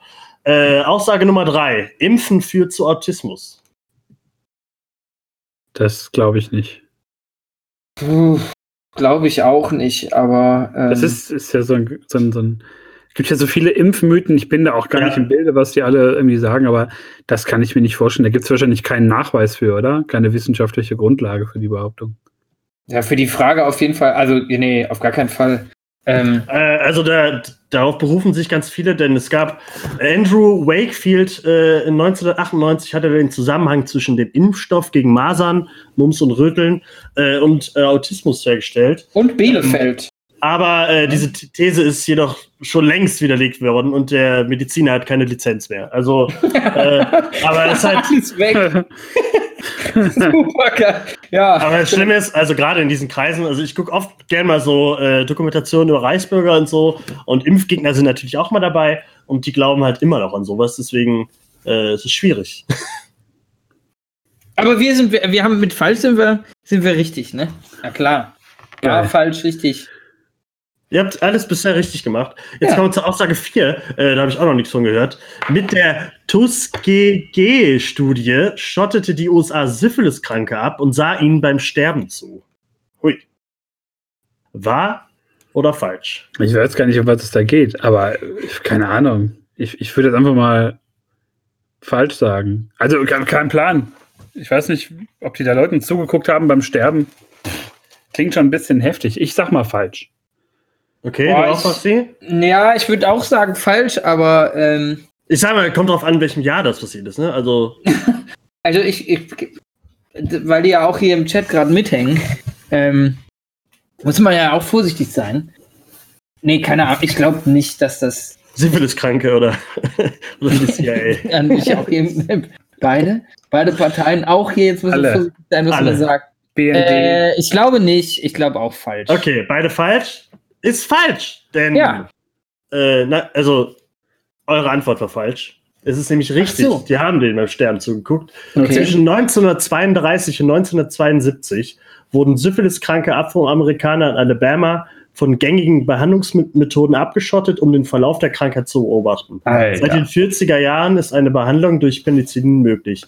Äh, Aussage Nummer drei: Impfen führt zu Autismus. Das glaube ich nicht. Glaube ich auch nicht, aber. Ähm, Das ist, ist ja so ein, so ein, so ein gibt ja so viele Impfmythen. Ich bin da auch gar Ja. nicht im Bilde, was die alle irgendwie sagen, aber das kann ich mir nicht vorstellen. Da gibt es wahrscheinlich keinen Nachweis für, oder? Keine wissenschaftliche Grundlage für die Behauptung. ja, für die Frage auf jeden Fall, also, nee, auf gar keinen Fall. Ähm, Äh, also da, darauf berufen sich ganz viele, denn es gab Andrew Wakefield äh, in 1998 hatte den Zusammenhang zwischen dem Impfstoff gegen Masern, Mumps und Röteln äh, und äh, Autismus hergestellt. und Bielefeld. Aber äh, diese These ist jedoch schon längst widerlegt worden und der Mediziner hat keine Lizenz mehr. Also, äh, aber es ist halt, Alles weg. Super geil. Ja. aber das Schlimme ist, also gerade in diesen Kreisen, also ich gucke oft gerne mal so äh, Dokumentationen über Reichsbürger und so und Impfgegner sind natürlich auch mal dabei und die glauben halt immer noch an sowas, deswegen äh, es ist schwierig. Aber wir sind, wir haben mit falsch sind wir, sind wir richtig, ne? Ja klar. Ja, Geil. falsch, richtig. Ihr habt alles bisher richtig gemacht. Jetzt Ja. kommen wir zur Aussage 4, äh, da habe ich auch noch nichts von gehört. Mit der Tuskegee-Studie schottete die USA Syphiliskranke ab und sah ihnen beim Sterben zu. Ui. Wahr oder falsch? Ich weiß gar nicht, um was es da geht, aber keine Ahnung. Ich, ich würde jetzt einfach mal falsch sagen. Also kein, kein Plan. Ich weiß nicht, ob die da Leuten zugeguckt haben beim Sterben. Klingt schon ein bisschen heftig. Ich sag mal falsch. Okay, Boah, du auch was sie? Ja, ich würde auch sagen falsch, aber ähm, Ich sag mal, kommt drauf an, in welchem Jahr das passiert ist, ne? Also, also ich, ich weil die ja auch hier im Chat gerade mithängen, ähm, muss man ja auch vorsichtig sein. Nee, keine Ahnung. Ich glaube nicht, dass das Syphiliskranke oder, oder die CIA. ja, nicht auch hier, beide, beide Parteien auch hier jetzt muss man Alle. vorsichtig sein, was Alle. man sagt. BND. Äh, ich glaube nicht. Ich glaube auch falsch. Okay, beide falsch. Ist falsch, denn Ja. äh, na, also eure Antwort war falsch. Es ist nämlich richtig. so. Die haben den beim Sterben zugeguckt. Okay. Zwischen 1932 und 1972 wurden syphiliskranke Afroamerikaner in Alabama von gängigen Behandlungsmethoden abgeschottet, um den Verlauf der Krankheit zu beobachten. Seit den Alter. 40er Jahren ist eine Behandlung durch Penicillin möglich.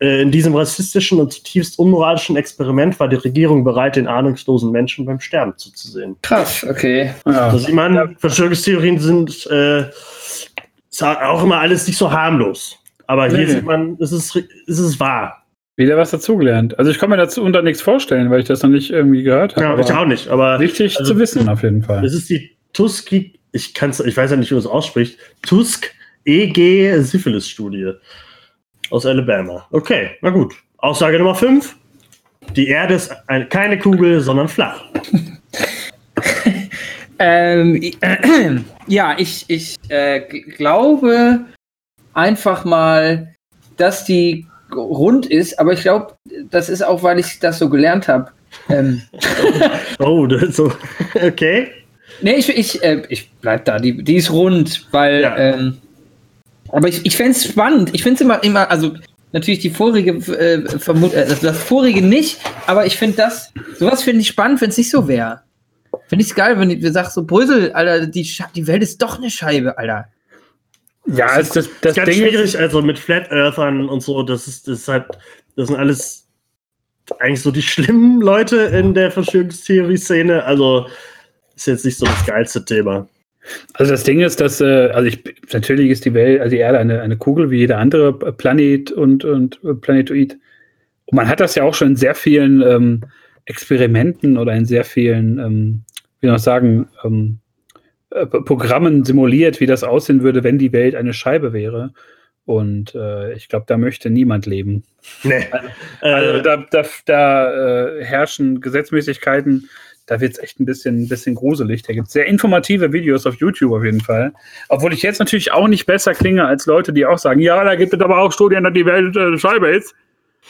Äh, In diesem rassistischen und zutiefst unmoralischen Experiment war die Regierung bereit, den ahnungslosen Menschen beim Sterben zuzusehen. Krass, okay. ja. Da sieht man, Verschwörungstheorien sind äh, auch immer alles nicht so harmlos. Aber hier Nee. sieht man, es ist, es ist wahr. Wieder was dazugelernt. Also ich kann mir dazu unter nichts vorstellen, weil ich das noch nicht irgendwie gehört habe. Ja, ich auch nicht, aber Wichtig also- zu wissen auf jeden Fall. es ist die Tuski, ich kann's, ich weiß ja nicht, wie man es ausspricht, Tusk EG Syphilis Studie aus Alabama. Okay, na gut. Aussage Nummer 5. Die Erde ist eine, keine Kugel, sondern flach. Ähm, äh, ja, ich, ich äh, glaube einfach mal, dass die rund ist, aber ich glaube, das ist auch, weil ich das so gelernt habe. Ähm, Oh, das so. Okay. nee, ich, ich, äh, ich bleib da, die, die ist rund, weil, Ja. ähm, aber ich, ich fände es spannend. Ich finde es immer, immer, also natürlich die vorige, äh, vermut, äh, das vorige nicht, aber ich finde das, sowas finde ich spannend, wenn es nicht so wäre. Finde ich geil, wenn du sagst so, Brüssel, Alter, die, die Welt ist doch eine Scheibe, Alter. ja, das, das, Das das ist ganz Ding schwierig, ist, also mit Flat Earthern und so, das ist, das ist halt, das sind alles eigentlich so die schlimmen Leute in der Verschwörungstheorie-Szene. Also ist jetzt nicht so das geilste Thema. Also das Ding ist, dass, äh, also ich, natürlich ist die Welt, also die Erde eine, eine Kugel wie jeder andere Planet und, und äh, Planetoid. Und man hat das ja auch schon in sehr vielen ähm, Experimenten oder in sehr vielen, ähm, wie soll ich sagen, ähm, äh, Programmen simuliert, wie das aussehen würde, wenn die Welt eine Scheibe wäre. Und äh, ich glaube, da möchte niemand leben. Nee. Also Äh, da, da, da äh, herrschen Gesetzmäßigkeiten, da wird es echt ein bisschen, ein bisschen gruselig. Da gibt es sehr informative Videos auf YouTube auf jeden Fall. Obwohl ich jetzt natürlich auch nicht besser klinge als Leute, die auch sagen, ja, da gibt es aber auch Studien, dass die Welt äh, Scheibe ist.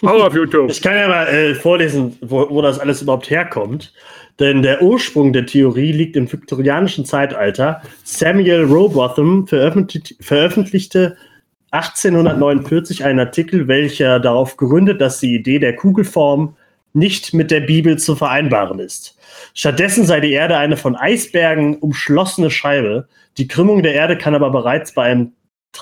Auch auf YouTube. ich kann ja mal äh, vorlesen, wo, wo das alles überhaupt herkommt. Denn der Ursprung der Theorie liegt im viktorianischen Zeitalter. Samuel Rowbotham veröffentlicht, veröffentlichte 1849 einen Artikel, welcher darauf gründet, dass die Idee der Kugelform nicht mit der Bibel zu vereinbaren ist. Stattdessen sei die Erde eine von Eisbergen umschlossene Scheibe. Die Krümmung der Erde kann aber bereits bei einem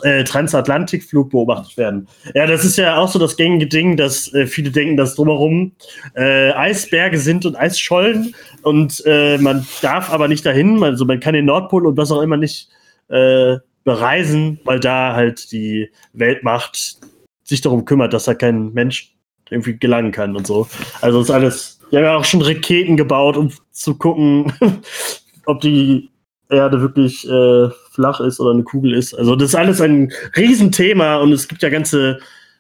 äh, Transatlantikflug beobachtet werden. Ja, das ist ja auch so das gängige Ding, dass äh, viele denken, dass drumherum äh, Eisberge sind und Eisschollen und äh, man darf aber nicht dahin. Also man kann den Nordpol und was auch immer nicht äh, bereisen, weil da halt die Weltmacht sich darum kümmert, dass da kein Mensch irgendwie gelangen kann und so. Also ist alles. Die haben ja auch schon Raketen gebaut, um zu gucken, ob die Erde wirklich äh, flach ist oder eine Kugel ist. Also das ist alles ein Riesenthema und es gibt ja ganze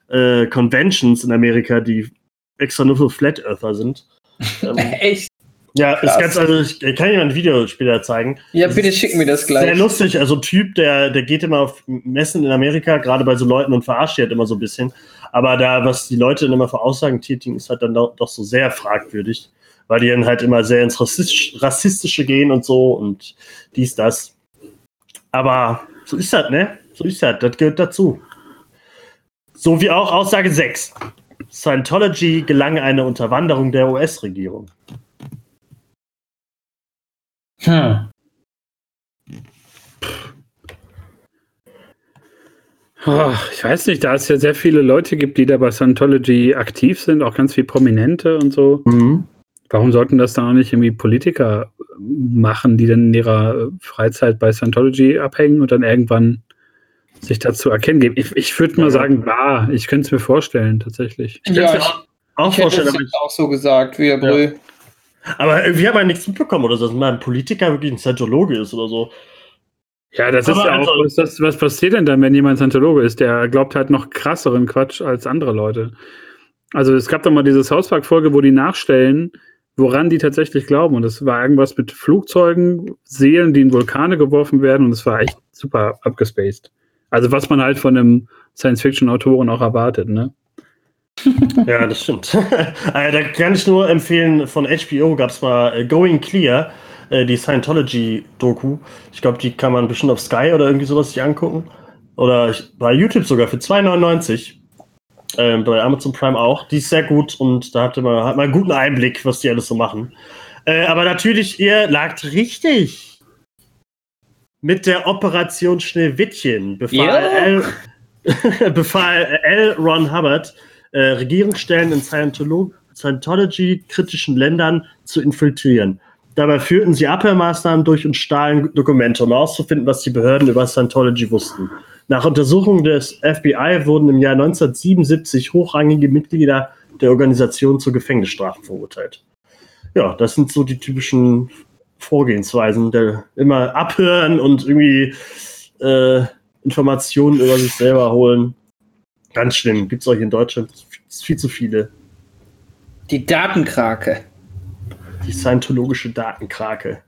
äh, Conventions in Amerika, die extra nur für Flat Earther sind. Ähm, Echt? ja, ist Krass. ganz, also ich kann Ihnen ein Video später zeigen. Ja, Das bitte ist schick mir das Sehr gleich. lustig, also ein Typ, der, der geht immer auf Messen in Amerika, gerade bei so Leuten und verarscht die halt immer so ein bisschen. Aber da, was die Leute dann immer für Aussagen tätigen, ist halt dann doch, doch so sehr fragwürdig, weil die dann halt immer sehr ins Rassistisch, Rassistische gehen und so und dies, das. Aber so ist das, ne? So ist das, das gehört dazu. So wie auch Aussage 6. Scientology gelang eine Unterwanderung der US-Regierung. Hm. Oh, ich weiß nicht, da es ja sehr viele Leute gibt, die da bei Scientology aktiv sind, auch ganz viele Prominente und so. Warum sollten das dann auch nicht irgendwie Politiker machen, die dann in ihrer Freizeit bei Scientology abhängen und dann irgendwann sich dazu erkennen geben? Ich, ich würde mal Ja. sagen, ja, ich könnte es mir vorstellen, tatsächlich. Ich Ja, mir ich, auch, ich hätte vorstellen, es aber, jetzt auch so gesagt, wie der Brüll. aber irgendwie hat man nichts mitbekommen oder so, dass mal ein Politiker wirklich ein Scientologe ist oder so. Ja, das Aber ist ja also- auch, was, das, was passiert denn dann, wenn jemand Scientologe ist? Der glaubt halt noch krasseren Quatsch als andere Leute. Also es gab doch mal diese South Park-Folge, wo die nachstellen, woran die tatsächlich glauben. Und das war irgendwas mit Flugzeugen, Seelen, die in Vulkane geworfen werden. Und es war echt super abgespaced. Also was man halt von einem Science-Fiction-Autoren auch erwartet, ne? Ja, das stimmt. äh, da kann ich nur empfehlen, von HBO gab es mal äh, Going Clear, äh, die Scientology-Doku. Ich glaube, die kann man bestimmt auf Sky oder irgendwie sowas sich angucken. Oder ich, bei YouTube sogar für 2,99. Ähm, bei Amazon Prime auch. Die ist sehr gut und da hatte man, hat man einen guten Einblick, was die alles so machen. Äh, aber natürlich, ihr lagt richtig. Mit der Operation Schneewittchen befahl, Ja. L, befahl L. Ron Hubbard, äh, Regierungsstellen in Scientolo Scientology-kritischen Ländern zu infiltrieren. Dabei führten sie Abhörmaßnahmen durch und stahlen Dokumente, um herauszufinden, was die Behörden über Scientology wussten. Nach Untersuchung des FBI wurden im Jahr 1977 hochrangige Mitglieder der Organisation zu Gefängnisstrafen verurteilt. Ja, das sind so die typischen Vorgehensweisen, der immer abhören und irgendwie äh, Informationen über sich selber holen. Ganz schlimm. Gibt es hier in Deutschland viel zu viele. Die Datenkrake. Die scientologische Datenkrake.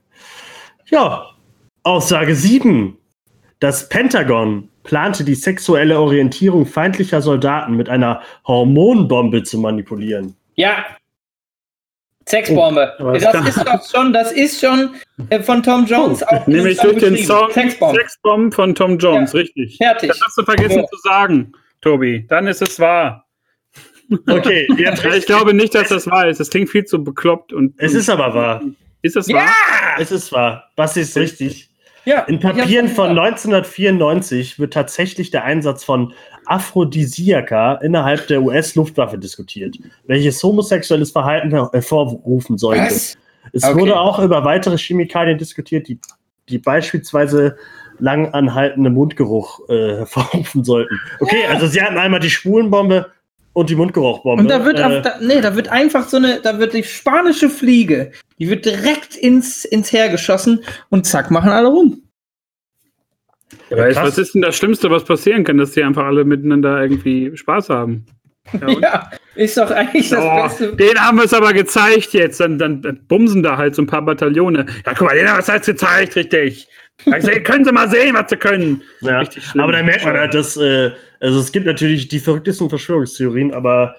Ja, Aussage 7. Das Pentagon plante die sexuelle Orientierung feindlicher Soldaten mit einer Hormonbombe zu manipulieren. Ja. Sexbombe. Oh, das da- ist doch schon, das ist schon äh, von Tom Jones auch in Nämlich durch den. Song Sexbombe. Sexbomb von Tom Jones, richtig. Fertig. Das hast du vergessen Ja. zu sagen, Tobi. Dann ist es wahr. Okay, Ja, ich glaube nicht, dass das wahr ist. Das klingt viel zu bekloppt und. Es ist aber wahr. Ist das Ja! wahr? Es ist wahr. Basti ist richtig. Ja. In Papieren von gesagt. 1994 wird tatsächlich der Einsatz von Aphrodisiaka innerhalb der US-Luftwaffe diskutiert, welches homosexuelles Verhalten hervorrufen sollte. Was? Es Okay. wurde auch über weitere Chemikalien diskutiert, die, die beispielsweise lang anhaltende Mundgeruch äh, hervorrufen sollten. Okay, also sie hatten einmal die Schwulenbombe und die Mundgeruchbombe. Und da wird, äh, auf, da, nee, da wird einfach so eine, da wird die spanische Fliege, die wird direkt ins, ins Heer geschossen und zack, machen alle rum. Ja, was ist denn das Schlimmste, was passieren kann, dass die einfach alle miteinander irgendwie Spaß haben? Ja? Ja, ist doch eigentlich das Oh, Beste. den haben wir es aber gezeigt jetzt. Dann, dann, bumsen da halt so ein paar Bataillone. Ja, guck mal, den haben wir es jetzt gezeigt, richtig. Also, können Sie mal sehen, was sie können. Ja, Richtig aber da merkt man halt, dass, äh, also es gibt natürlich die verrücktesten Verschwörungstheorien, aber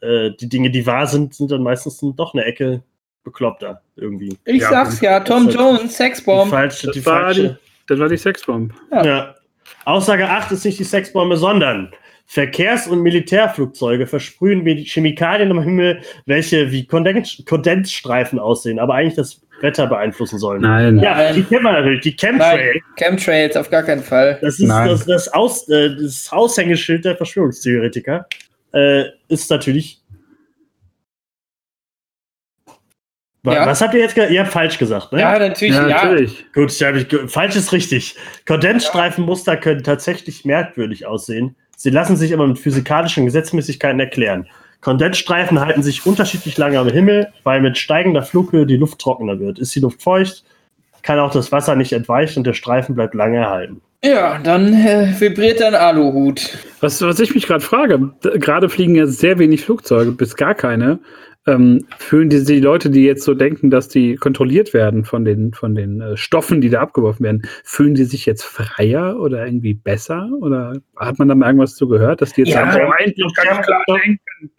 äh, die Dinge, die wahr sind, sind dann meistens doch eine Ecke bekloppter irgendwie. Ich Ja, sag's ja, Tom ist- Jones, Die Sexbomb. falsche, Das die war falsche. Das war die Sexbomb. Ja. Aussage 8 ist nicht die Sexbombe, sondern Verkehrs- und Militärflugzeuge versprühen wie Chemikalien am Himmel, welche wie Kondens Kondensstreifen aussehen, aber eigentlich das Wetter beeinflussen sollen. Nein. Ja, Nein. die kennen wir natürlich, die Chemtrail. Nein, Chemtrails, auf gar keinen Fall. Das ist Nein. das, das, Aus, äh, das Aushängeschild der Verschwörungstheoretiker. Äh, ist natürlich. Ja. Was habt ihr jetzt gesagt? Ihr habt falsch gesagt, ne? Ja, natürlich, Ja, ja. natürlich. Gut, ich ge- falsch ist richtig. Kondensstreifenmuster können tatsächlich merkwürdig aussehen. Sie lassen sich aber mit physikalischen Gesetzmäßigkeiten erklären. Kondensstreifen halten sich unterschiedlich lange am Himmel, weil mit steigender Flughöhe die Luft trockener wird. Ist die Luft feucht, kann auch das Wasser nicht entweichen und der Streifen bleibt lange erhalten. Ja, dann äh, vibriert dein Aluhut. Was, was ich mich gerade frage, gerade fliegen ja sehr wenig Flugzeuge, bis gar keine. Ähm, fühlen die, die Leute, die jetzt so denken, dass die kontrolliert werden von den, von den äh, Stoffen, die da abgeworfen werden, fühlen die sich jetzt freier oder irgendwie besser? Oder hat man da mal irgendwas zu gehört, dass die jetzt Ja, sagen, endlich kann ich klar denken?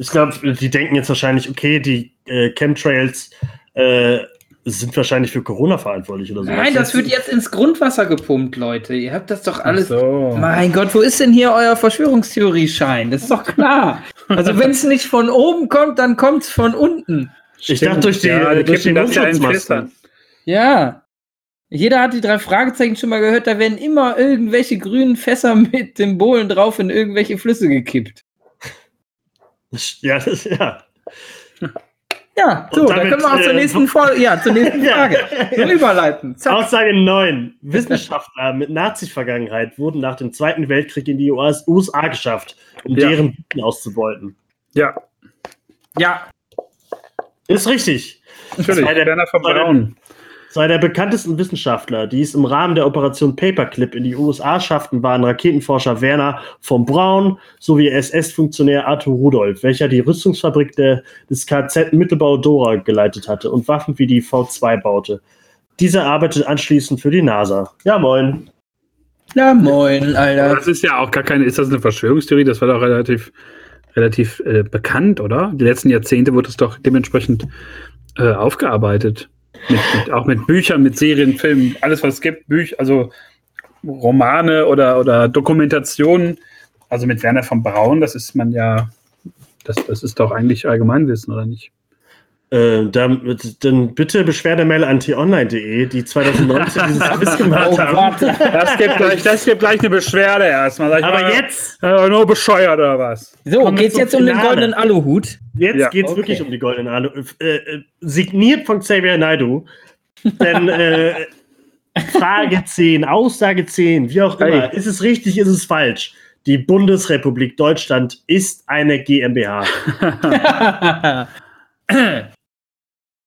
Ich glaube, die denken jetzt wahrscheinlich, okay, die äh, Chemtrails äh, sind wahrscheinlich für Corona verantwortlich oder so. Nein, das wird jetzt ins Grundwasser gepumpt, Leute. Ihr habt das doch alles. so. Mein Gott, wo ist denn hier euer Verschwörungstheorie-Schein? Das ist doch klar. Also, wenn es nicht von oben kommt, dann kommt es von unten. Ich dachte durch die, Ja, die durch die Mundschutzmasken. Ja. Jeder hat die drei Fragezeichen schon mal gehört, da werden immer irgendwelche grünen Fässer mit Symbolen drauf in irgendwelche Flüsse gekippt. Ja, das, ja. Ja, so, Und dann damit, können wir auch zur äh, nächsten Folge, ja, zur nächsten Ja. Frage. So überleiten. Zack. Aussage 9. Wissenschaftler mit Nazi-Vergangenheit wurden nach dem Zweiten Weltkrieg in die US USA geschafft, um Ja. deren Blüten auszubeuten. Ja, Ja, Ist richtig. natürlich. Der- Werner von Braun. Zwei der bekanntesten Wissenschaftler, die es im Rahmen der Operation Paperclip in die USA schafften, waren Raketenforscher Werner von Braun sowie SS-Funktionär Arthur Rudolph, welcher die Rüstungsfabrik der, des KZ Mittelbau Dora geleitet hatte und Waffen wie die V2 baute. Dieser arbeitet anschließend für die NASA. Ja, moin. na moin, Alter. Das ist ja auch gar keine, ist das eine Verschwörungstheorie? Das war doch relativ, relativ äh, bekannt, oder? Die letzten Jahrzehnte wurde es doch dementsprechend äh, aufgearbeitet. Mit, mit, auch mit Büchern, mit Serien, Filmen, alles was es gibt, Bücher, also Romane oder, oder Dokumentationen. Also mit Werner von Braun, das ist man ja, das, das ist doch eigentlich Allgemeinwissen, oder nicht? Äh, dann, dann bitte Beschwerdemail an t-online.de, die 2019 dieses Quiz gemacht Oh haben. Das gibt gleich, das gibt gleich eine Beschwerde erstmal. Aber mal, jetzt, Äh, nur bescheuert oder was? So, wir geht's jetzt um den goldenen Aluhut? Jetzt Ja. geht's Okay. wirklich um die goldene Ahnung. Äh, äh, signiert von Xavier Naidoo. Denn äh, Frage 10, Aussage 10, wie auch immer, Hey. ist es richtig, ist es falsch? Die Bundesrepublik Deutschland ist eine GmbH.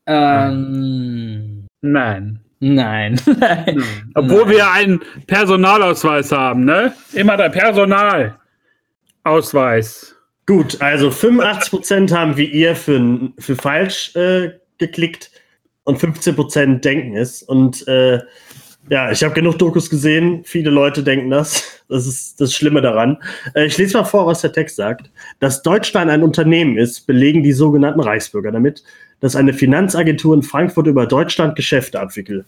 ähm, Nein. nein. Obwohl wir einen Personalausweis haben, ne? Immer der Personalausweis. Gut, also 85% haben wie ihr für, für falsch äh, geklickt und 15% denken es. Und äh, ja, ich habe genug Dokus gesehen. Viele Leute denken das. Das ist das Schlimme daran. Äh, ich lese mal vor, was der Text sagt. Dass Deutschland ein Unternehmen ist, belegen die sogenannten Reichsbürger damit, dass eine Finanzagentur in Frankfurt über Deutschland Geschäfte abwickelt.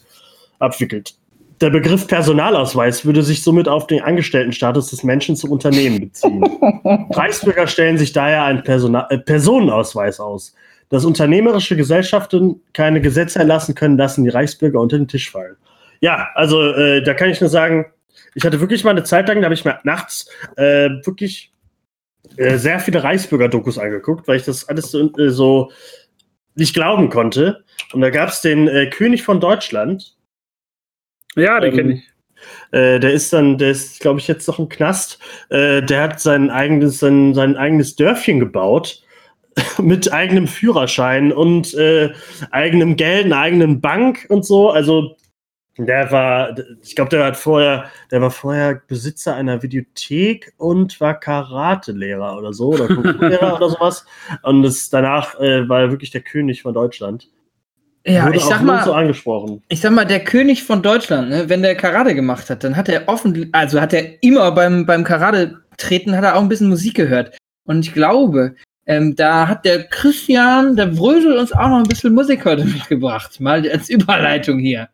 abwickelt. Der Begriff Personalausweis würde sich somit auf den Angestelltenstatus des Menschen zum Unternehmen beziehen. Reichsbürger stellen sich daher einen Persona äh, Personenausweis aus. Dass unternehmerische Gesellschaften keine Gesetze erlassen können, lassen die Reichsbürger unter den Tisch fallen. Ja, also äh, da kann ich nur sagen, ich hatte wirklich mal eine Zeit lang, da habe ich mir nachts äh, wirklich äh, sehr viele Reichsbürger-Dokus angeguckt, weil ich das alles so, äh, so nicht glauben konnte. Und da gab es den äh, König von Deutschland, Ja, den Ähm, kenne ich. äh, der ist dann, der ist, glaube ich, jetzt noch im Knast. Äh, der hat sein eigenes, sein, sein eigenes Dörfchen gebaut. Mit eigenem Führerschein und äh, eigenem Geld, einer eigenen Bank und so. Also, der war, ich glaube, der hat vorher, der war vorher Besitzer einer Videothek und war Karatelehrer oder so, oder Kung-Fu-Lehrer oder sowas. Und das, danach äh, war er wirklich der König von Deutschland. Ja, Wurde ich auch sag mal, so angesprochen. ich sag mal, der König von Deutschland, ne, wenn der Karate gemacht hat, dann hat er offen, also hat er immer beim, beim Karate-Treten hat er auch ein bisschen Musik gehört. Und ich glaube, ähm, da hat der Christian, der Brösel uns auch noch ein bisschen Musik heute mitgebracht. Mal als Überleitung hier.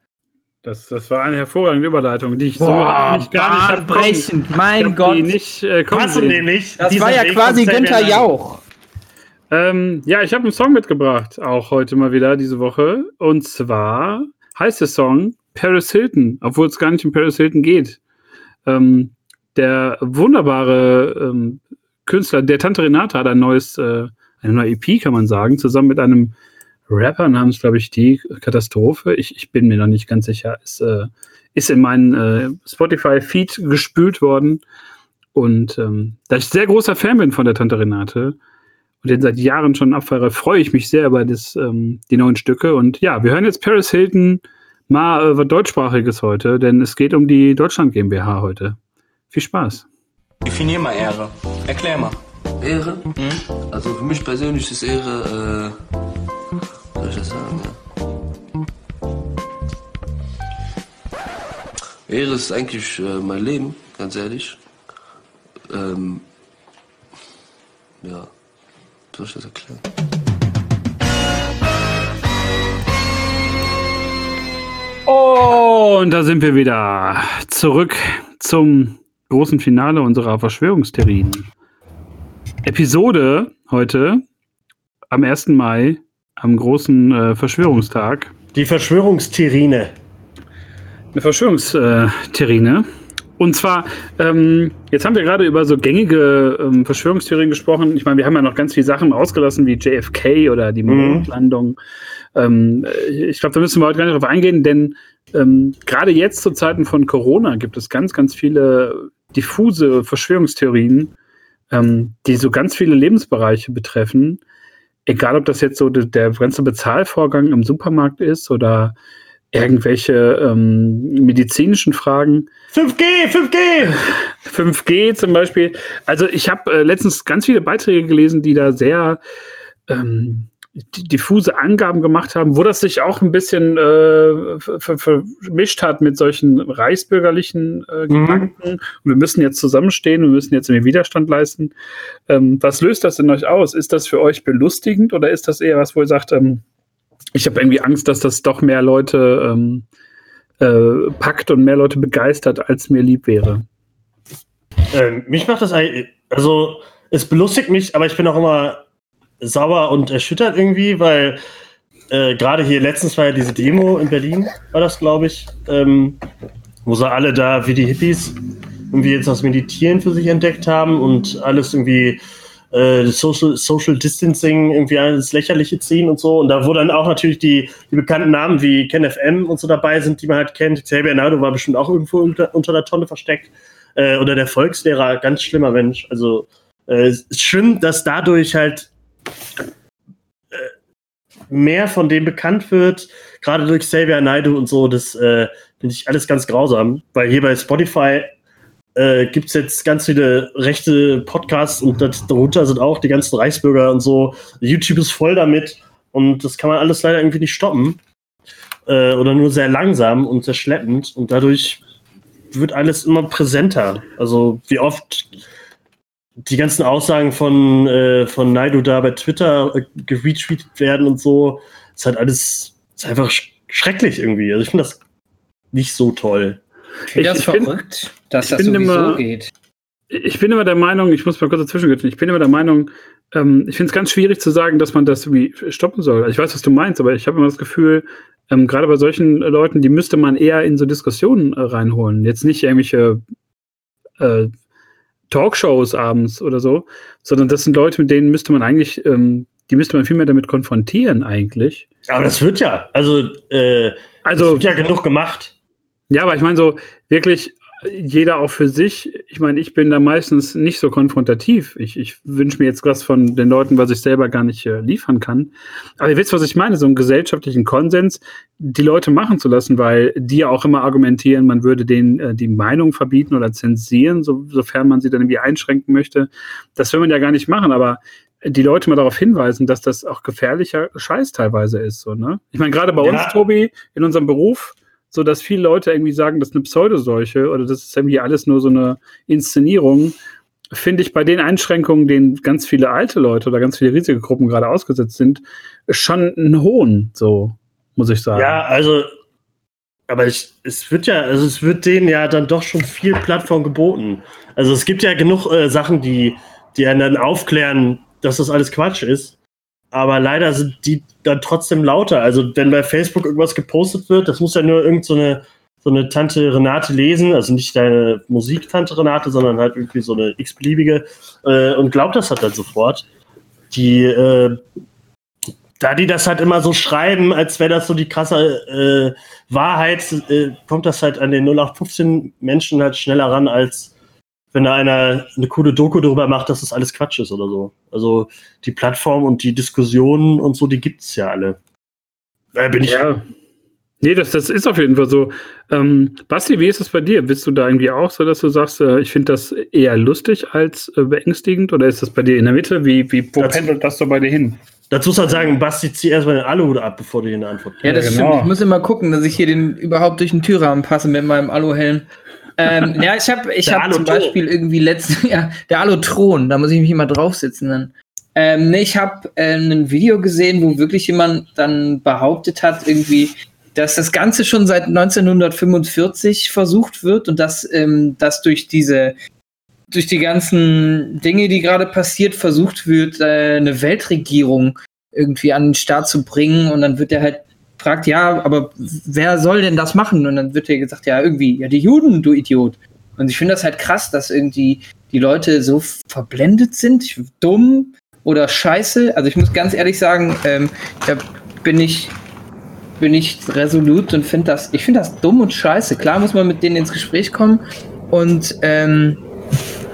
Das, das war eine hervorragende Überleitung, die ich Boah, so nicht gar nicht hab ich mein Gott. Die nicht, äh, kommen Passend sehen. nämlich. Das war ja Weg quasi Günther. Jauch. Ähm, ja, ich habe einen Song mitgebracht, auch heute mal wieder diese Woche. Und zwar heißt der Song Paris Hilton, obwohl es gar nicht um Paris Hilton geht. Ähm, der wunderbare ähm, Künstler, der Tante Renate, hat ein neues, äh, eine neue EP, kann man sagen, zusammen mit einem Rapper namens, glaube ich, Die Katastrophe. Ich, ich bin mir noch nicht ganz sicher. Ist, äh, ist in meinen äh, Spotify-Feed gespült worden. Und ähm, da ich sehr großer Fan bin von der Tante Renate, und den seit Jahren schon abfeiere, freue ich mich sehr über das, ähm, die neuen Stücke. Und ja, wir hören jetzt Paris Hilton mal äh, was deutschsprachiges heute, denn es geht um die Deutschland GmbH heute. Viel Spaß. Definier mal Ehre. Erklär mal. Ehre? Also für mich persönlich ist Ehre, äh, soll ich das sagen, ja. Ehre ist eigentlich äh, mein Leben, ganz ehrlich. Ähm, ja, soll ich das erklären? Und da sind wir wieder zurück zum großen Finale unserer Verschwörungstheorien. Episode heute am 1. Mai, am großen äh, Verschwörungstag. Die Verschwörungsterine. Eine Verschwörungsterrine. Und zwar, ähm, jetzt haben wir gerade über so gängige ähm, Verschwörungstheorien gesprochen. Ich meine, wir haben ja noch ganz viele Sachen ausgelassen, wie JFK oder die Mhm. Mondlandung. Ähm, ich glaube, da müssen wir heute gar nicht drauf eingehen, denn ähm, gerade jetzt zu Zeiten von Corona gibt es ganz, ganz viele diffuse Verschwörungstheorien, ähm, die so ganz viele Lebensbereiche betreffen. Egal, ob das jetzt so de- der ganze Bezahlvorgang im Supermarkt ist oder irgendwelche ähm, medizinischen Fragen. 5G, 5G! 5G zum Beispiel. Also ich habe äh, letztens ganz viele Beiträge gelesen, die da sehr ähm, di- diffuse Angaben gemacht haben, wo das sich auch ein bisschen äh, ver- ver- vermischt hat mit solchen reichsbürgerlichen äh, Gedanken. Und wir müssen jetzt zusammenstehen, wir müssen jetzt irgendwie Widerstand leisten. Ähm, was löst das in euch aus? Ist das für euch belustigend oder ist das eher was, wo ihr sagt, ähm, ich habe irgendwie Angst, dass das doch mehr Leute ähm, äh, packt und mehr Leute begeistert, als mir lieb wäre? Ähm, mich macht das also es belustigt mich, aber ich bin auch immer sauer und erschüttert irgendwie, weil äh, gerade hier letztens war ja diese Demo in Berlin, war das, glaube ich, ähm, wo sie alle da wie die Hippies irgendwie jetzt das Meditieren für sich entdeckt haben und alles irgendwie äh, Social, Social Distancing irgendwie ins Lächerliche ziehen und so. Und da wo dann auch natürlich die, die bekannten Namen wie Ken FM und so dabei sind, die man halt kennt. Xavier Nado war bestimmt auch irgendwo unter, unter der Tonne versteckt. Äh, oder der Volkslehrer, ganz schlimmer Mensch. Also äh, es ist schön, dass dadurch halt äh, mehr von dem bekannt wird, gerade durch Xavier Naidu und so, das äh, finde ich alles ganz grausam, weil hier bei Spotify äh, gibt es jetzt ganz viele rechte Podcasts und darunter sind auch die ganzen Reichsbürger und so. YouTube ist voll damit und das kann man alles leider irgendwie nicht stoppen äh, oder nur sehr langsam und sehr schleppend und dadurch wird alles immer präsenter. Also wie oft die ganzen Aussagen von, äh, von Naidu da bei Twitter äh, geretweetet werden und so, ist halt alles ist einfach sch schrecklich irgendwie. Also ich finde das nicht so toll. Ich finde das Ich- ich bin- verrückt, dass das sowieso immer- geht. Ich bin immer der Meinung, ich muss mal kurz dazwischen gehen, ich bin immer der Meinung, ähm, ich finde es ganz schwierig zu sagen, dass man das irgendwie stoppen soll. Ich weiß, was du meinst, aber ich habe immer das Gefühl, ähm, gerade bei solchen äh, Leuten, die müsste man eher in so Diskussionen äh, reinholen. Jetzt nicht irgendwelche äh, Talkshows abends oder so, sondern das sind Leute, mit denen müsste man eigentlich, ähm, die müsste man viel mehr damit konfrontieren eigentlich. Aber das wird ja, also, äh, Also das wird ja genug gemacht. Ja, aber ich meine so wirklich jeder auch für sich. Ich meine, ich bin da meistens nicht so konfrontativ. Ich, ich wünsche mir jetzt was von den Leuten, was ich selber gar nicht äh, liefern kann. Aber ihr wisst, was ich meine, so einen gesellschaftlichen Konsens, die Leute machen zu lassen, weil die ja auch immer argumentieren, man würde denen äh, die Meinung verbieten oder zensieren, so, sofern man sie dann irgendwie einschränken möchte. Das will man ja gar nicht machen, aber die Leute mal darauf hinweisen, dass das auch gefährlicher Scheiß teilweise ist. So, ne? Ich meine, gerade bei Ja. uns, Tobi, in unserem Beruf, so dass viele Leute irgendwie sagen, das ist eine Pseudoseuche oder das ist irgendwie alles nur so eine Inszenierung, finde ich bei den Einschränkungen, denen ganz viele alte Leute oder ganz viele Risikogruppen gerade ausgesetzt sind, schon ein Hohn, so muss ich sagen. Ja, also, aber ich, es wird ja, also es wird denen ja dann doch schon viel Plattform geboten. Also es gibt ja genug äh, Sachen, die, die einen dann aufklären, dass das alles Quatsch ist. Aber leider sind die dann trotzdem lauter. Also wenn bei Facebook irgendwas gepostet wird, das muss ja nur irgend so eine, so eine Tante Renate lesen, also nicht deine Musiktante Renate, sondern halt irgendwie so eine x-beliebige äh, und glaubt das halt dann sofort. Die, äh, da die das halt immer so schreiben, als wäre das so die krasse äh, Wahrheit, äh, kommt das halt an den 0815 Menschen halt schneller ran, als wenn da einer eine coole Doku darüber macht, dass das alles Quatsch ist oder so. Also die Plattform und die Diskussionen und so, die gibt's ja alle. Da bin ich. Ja. Nee, das, das ist auf jeden Fall so. Ähm, Basti, wie ist das bei dir? Bist du da irgendwie auch so, dass du sagst, äh, ich finde das eher lustig als äh, beängstigend? Oder ist das bei dir in der Mitte? Wie, wie wo Das- pendelt das so bei dir hin? Dazu muss man sagen, Basti, zieh erstmal den Aluhut ab, bevor du hier eine Antwort Ja, das Ja, stimmt. genau. Ich muss immer gucken, dass ich hier den überhaupt durch den Türrahmen passe mit meinem Aluhelm. Ähm, ja, ich habe ich hab zum. Beispiel irgendwie letzten, ja, der Alutron, da muss ich mich immer draufsitzen dann. Ähm, nee, ich habe äh, ein Video gesehen, wo wirklich jemand dann behauptet hat, irgendwie, dass das Ganze schon seit 1945 versucht wird und dass ähm, das durch diese durch die ganzen Dinge, die gerade passiert, versucht wird, äh, eine Weltregierung irgendwie an den Start zu bringen. Und dann wird er halt fragt, ja, aber wer soll denn das machen? Und dann wird er gesagt, ja, irgendwie, ja, die Juden, du Idiot. Und ich finde das halt krass, dass irgendwie die Leute so verblendet sind, dumm oder scheiße. Also ich muss ganz ehrlich sagen, ähm, da bin ich bin ich resolut und finde das, ich finde das dumm und scheiße. Klar muss man mit denen ins Gespräch kommen und ähm,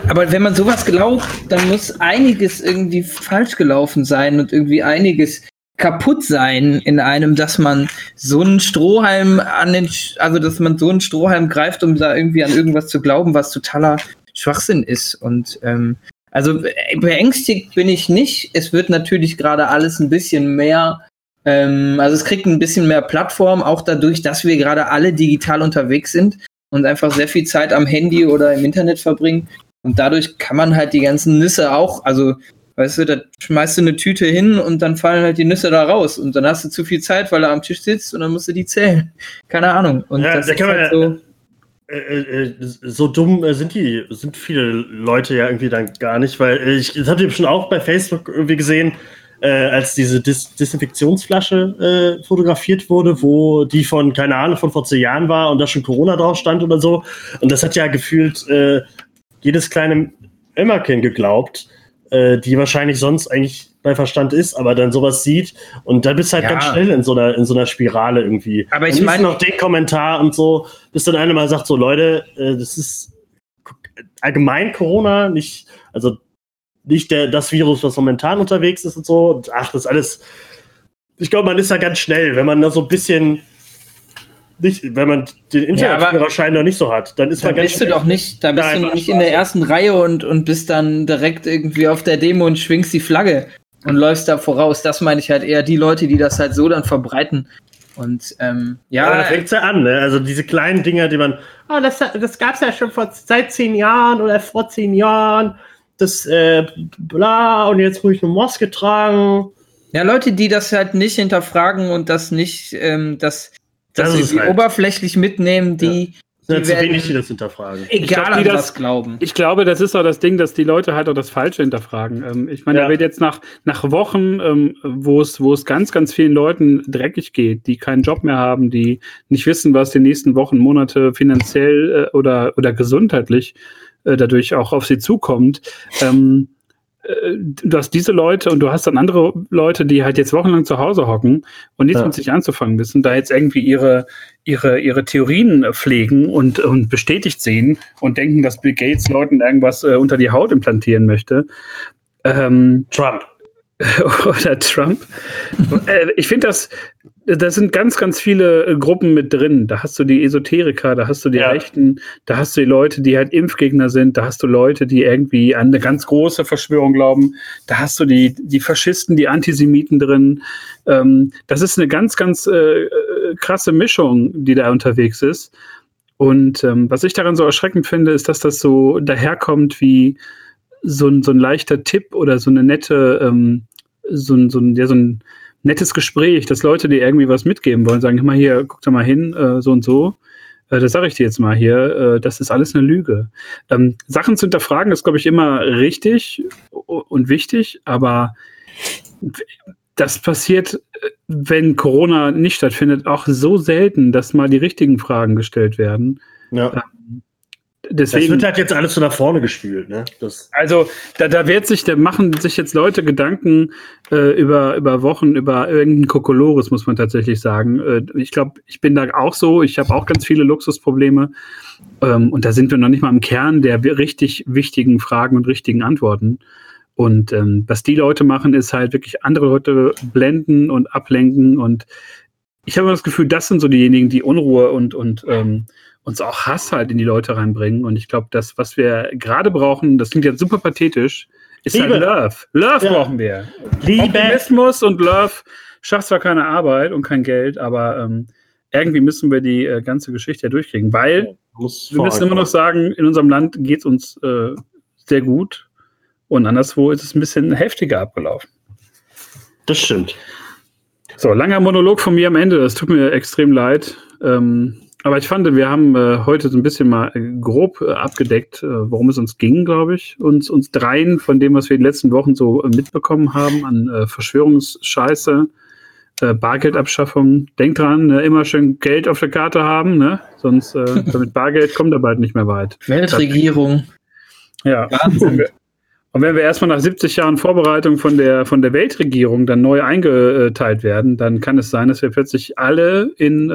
aber wenn man sowas glaubt, dann muss einiges irgendwie falsch gelaufen sein und irgendwie einiges kaputt sein in einem, dass man so einen Strohhalm an den, also dass man so einen Strohhalm greift, um da irgendwie an irgendwas zu glauben, was totaler Schwachsinn ist. Und ähm, also beängstigt bin ich nicht. Es wird natürlich gerade alles ein bisschen mehr, ähm, also es kriegt ein bisschen mehr Plattform, auch dadurch, dass wir gerade alle digital unterwegs sind und einfach sehr viel Zeit am Handy oder im Internet verbringen. Und dadurch kann man halt die ganzen Nüsse auch, also weißt du, da schmeißt du eine Tüte hin und dann fallen halt die Nüsse da raus. Und dann hast du zu viel Zeit, weil er am Tisch sitzt und dann musst du die zählen. Keine Ahnung. Und Ja, das da ist kann man halt so. Äh, äh, so dumm äh, sind die, sind viele Leute ja irgendwie dann gar nicht, weil äh, ich das hatte schon auch bei Facebook irgendwie gesehen, äh, als diese Dis Desinfektionsflasche äh, fotografiert wurde, wo die von, keine Ahnung, von vor zehn Jahren war und da schon Corona drauf stand oder so. Und das hat ja gefühlt äh, jedes kleine Emmerkind geglaubt, äh, die wahrscheinlich sonst eigentlich bei Verstand ist, aber dann sowas sieht und dann bist du halt Ja. ganz schnell in so einer, in so einer Spirale irgendwie. Aber ich meine- noch den Kommentar und so, bis dann einer mal sagt, so Leute, äh, das ist allgemein Corona, nicht, also nicht der, das Virus, was momentan unterwegs ist und so. Und ach, das ist alles. Ich glaube, man ist da ganz schnell, wenn man da so ein bisschen nicht, wenn man den Internetführerschein noch nicht so hat, dann ist Da man ganz bist du doch nicht, da bist Nein, du noch nicht in der ersten Reihe und, und bist dann direkt irgendwie auf der Demo und schwingst die Flagge und läufst da voraus. Das meine ich halt eher die Leute, die das halt so dann verbreiten. Und ähm, Ja, ja, aber da fängt's ja an, ne? Also diese kleinen Dinger, die man, ah, das, das gab's ja schon vor, seit zehn Jahren oder vor zehn Jahren, das, äh, bla, und jetzt ich eine Maske tragen. ja, Leute, die das halt nicht hinterfragen und das nicht, ähm, das, Das das ist irgendwie halt. oberflächlich mitnehmen, die, sind ja die zu werden, wenig, die das hinterfragen. egal glaub, die das- was glauben. Ich glaube, das ist auch das Ding, dass die Leute halt auch das Falsche hinterfragen. Ähm, ich meine, Ja. da wird jetzt nach, nach Wochen, ähm, wo es, wo es ganz, ganz vielen Leuten dreckig geht, die keinen Job mehr haben, die nicht wissen, was die nächsten Wochen, Monate finanziell äh, oder, oder gesundheitlich äh, dadurch auch auf sie zukommt. Ähm, äh, dass diese Leute und du hast dann andere Leute, die halt jetzt wochenlang zu Hause hocken und nichts Ja. mit sich anzufangen wissen, da jetzt irgendwie ihre, ihre, ihre Theorien pflegen und, und bestätigt sehen und denken, dass Bill Gates Leuten irgendwas äh, unter die Haut implantieren möchte. Ähm, Trump. oder Trump. äh, ich finde das, da sind ganz, ganz viele äh, Gruppen mit drin. Da hast du die Esoteriker, da hast du die Ja. Rechten, da hast du die Leute, die halt Impfgegner sind, da hast du Leute, die irgendwie an eine ganz große Verschwörung glauben, da hast du die, die Faschisten, die Antisemiten drin. Ähm, das ist eine ganz, ganz äh, äh, krasse Mischung, die da unterwegs ist. Und ähm, was ich daran so erschreckend finde, ist, dass das so daherkommt wie so ein, so ein leichter Tipp oder so eine nette, ähm, so ein, so ein, ja, so ein nettes Gespräch, dass Leute dir irgendwie was mitgeben wollen, sagen, mal hier, guck da mal hin, äh, so und so. Äh, das sage ich dir jetzt mal hier, äh, das ist alles eine Lüge. Ähm, Sachen zu hinterfragen ist, glaube ich, immer richtig und wichtig, aber das passiert, äh, wenn Corona nicht stattfindet, auch so selten, dass mal die richtigen Fragen gestellt werden. Ja. Das Deswegen, wird halt jetzt alles so nach vorne gespült, ne? Das, also da, da wird sich, da machen sich jetzt Leute Gedanken äh, über, über Wochen, über irgendeinen Kokolores, muss man tatsächlich sagen. Äh, ich glaube, ich bin da auch so, ich habe auch ganz viele Luxusprobleme. Ähm, und da sind wir noch nicht mal im Kern der richtig wichtigen Fragen und richtigen Antworten. Und ähm, was die Leute machen, ist halt wirklich andere Leute blenden und ablenken. Und ich habe das Gefühl, das sind so diejenigen, die Unruhe und, und ähm, uns auch Hass halt in die Leute reinbringen. Und ich glaube, das, was wir gerade brauchen, das klingt jetzt super pathetisch, ist Liebe. halt Love. Love Ja. brauchen wir. Liebe. Optimismus und Love schafft zwar keine Arbeit und kein Geld, aber ähm, irgendwie müssen wir die äh, ganze Geschichte ja durchkriegen, weil muss wir müssen immer noch sagen, in unserem Land geht es uns äh, sehr gut und anderswo ist es ein bisschen heftiger abgelaufen. Das stimmt. So, langer Monolog von mir am Ende. Das tut mir extrem leid. Ähm, aber ich fand, wir haben äh, heute so ein bisschen mal äh, grob äh, abgedeckt, äh, worum es uns ging, glaube ich. Uns, uns dreien von dem, was wir in den letzten Wochen so äh, mitbekommen haben an äh, Verschwörungsscheiße. Bargeldabschaffung. Denkt dran, ne, immer schön Geld auf der Karte haben, ne? Sonst äh, damit Bargeld kommt er bald nicht mehr weit. Weltregierung. Ja. Wahnsinn. Und wenn wir erstmal nach 70 Jahren Vorbereitung von der, von der Weltregierung dann neu eingeteilt werden, dann kann es sein, dass wir plötzlich alle in,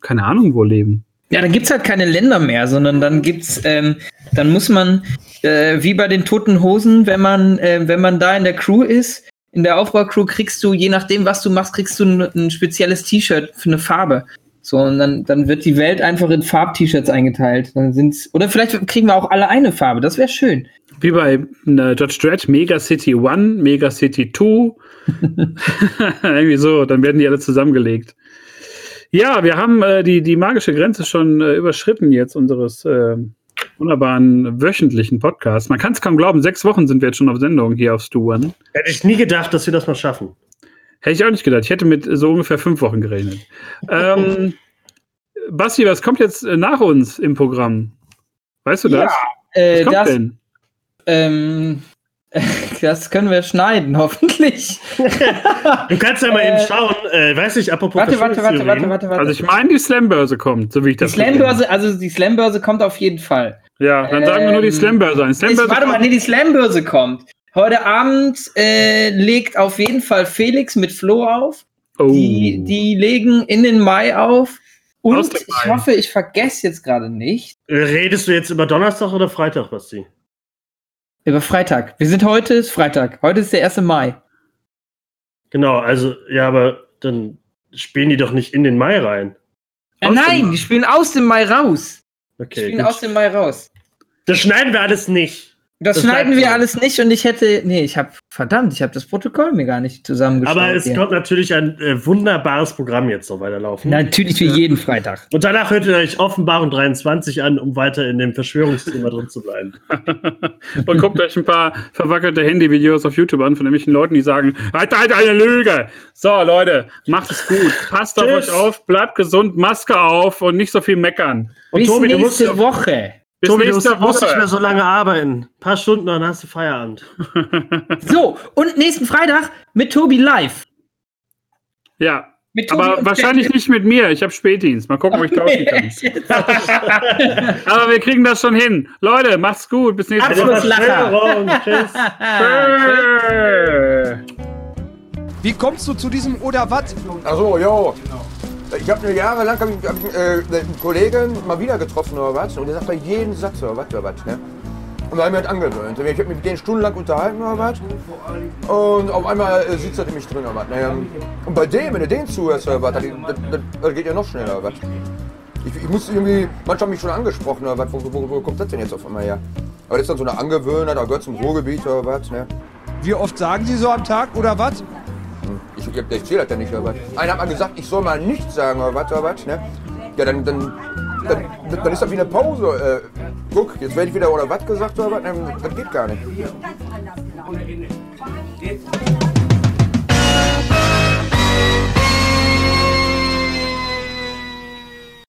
keine Ahnung, wo leben. Ja, dann gibt's halt keine Länder mehr, sondern dann gibt's, ähm, dann muss man, äh, wie bei den Toten Hosen, wenn man, äh, wenn man da in der Crew ist, in der Aufbaucrew kriegst du, je nachdem, was du machst, kriegst du ein, ein spezielles T-Shirt für eine Farbe. So, und dann, dann wird die Welt einfach in Farb-T-Shirts eingeteilt. Dann sind's, oder vielleicht kriegen wir auch alle eine Farbe, das wäre schön. Wie bei äh, Judge Dredd, Mega City 1, Mega City 2. Irgendwie so, dann werden die alle zusammengelegt. Ja, wir haben äh, die, die magische Grenze schon äh, überschritten jetzt unseres äh, wunderbaren wöchentlichen Podcasts. Man kann es kaum glauben, sechs Wochen sind wir jetzt schon auf Sendung hier auf Stu One. Hätte ich nie gedacht, dass wir das mal schaffen. Hätte ich auch nicht gedacht. Ich hätte mit so ungefähr fünf Wochen gerechnet. ähm, Basti, was kommt jetzt äh, nach uns im Programm? Weißt du das? Äh, was kommt das, denn? ähm, das können wir schneiden, hoffentlich. Du kannst ja mal Äh, eben schauen, äh, weiß nicht, apropos Warte, warte, warte, warte, warte, warte. Also ich meine, die Slambörse kommt, so wie ich die das Slambörse, also die Slambörse kommt auf jeden Fall. Ja, dann sagen wir nur die Ähm, Slambörse ein. Slambörse warte mal, nee, die Slambörse kommt. Heute Abend äh, legt auf jeden Fall Felix mit Flo auf. oh. Die, die legen in den Mai auf. Und ich hoffe, ich vergesse jetzt gerade nicht. Redest du jetzt über Donnerstag oder Freitag, Basti? Über Freitag. Wir sind heute, ist Freitag. Heute ist der 1. Mai. Genau, also, ja, aber dann spielen die doch nicht in den Mai rein. Äh, Aus nein, Mai. die spielen aus dem Mai raus. Die Okay. spielen Gut. aus dem Mai raus. Das schneiden wir alles nicht. Das, Das schneiden wir so. alles nicht und ich hätte. Nee, ich habe. Verdammt, ich habe das Protokoll mir gar nicht zusammengestellt. Aber es kommt natürlich ein äh, wunderbares Programm jetzt noch weiterlaufen. Natürlich wie jeden Freitag. Und danach hört ihr euch Offenbarung 23 an, um weiter in dem Verschwörungsthema drin zu bleiben. Und guckt euch ein paar verwackelte Handyvideos auf YouTube an von irgendwelchen Leuten, die sagen, halt halt eine Lüge. So, Leute, macht es gut. Passt auf euch auf, bleibt gesund, Maske auf und nicht so viel meckern. Und Bis Tobi, du musst, nächste Woche. Bis Tobi, du nächste musst, musst nicht mehr so lange arbeiten. Ein paar Stunden, dann hast du Feierabend. So, und nächsten Freitag mit Tobi live. Ja, aber wahrscheinlich Jack. nicht mit mir. Ich habe Spätdienst. Mal gucken, ob ich tauschen kann. Aber wir kriegen das schon hin. Leute, macht's gut. Bis nächste Woche. Tschüss. Wie kommst du zu diesem oder was? Achso, jo. Ich habe jahrelang hab ich, hab äh, einen Kollegen mal wieder getroffen oder was und der sagt bei jedem Satz oder was oder was. Ne? Und da habe ich mich halt angewöhnt. Ich habe mich mit denen stundenlang unterhalten oder was. Und auf einmal äh, sitzt er nämlich drin oder was. Ne? Und bei dem, wenn du den zuhörst oder was, das, das, das geht ja noch schneller oder was. Ich, ich muss irgendwie, manche haben mich schon angesprochen oder was, wo, wo, wo kommt das denn jetzt auf einmal her? Aber das ist dann so eine Angewöhnheit, da gehört zum Ruhrgebiet oder was. Ne? Wie oft sagen Sie so am Tag oder was? Ich, ich, ich zähle das ja nicht, oder was? Einer hat mal gesagt, ich soll mal nichts sagen, oder was, oder was, ne? Ja, dann, dann, dann, dann ist das wie eine Pause. Äh, guck, jetzt werde ich wieder oder was gesagt, oder was? Das geht gar nicht.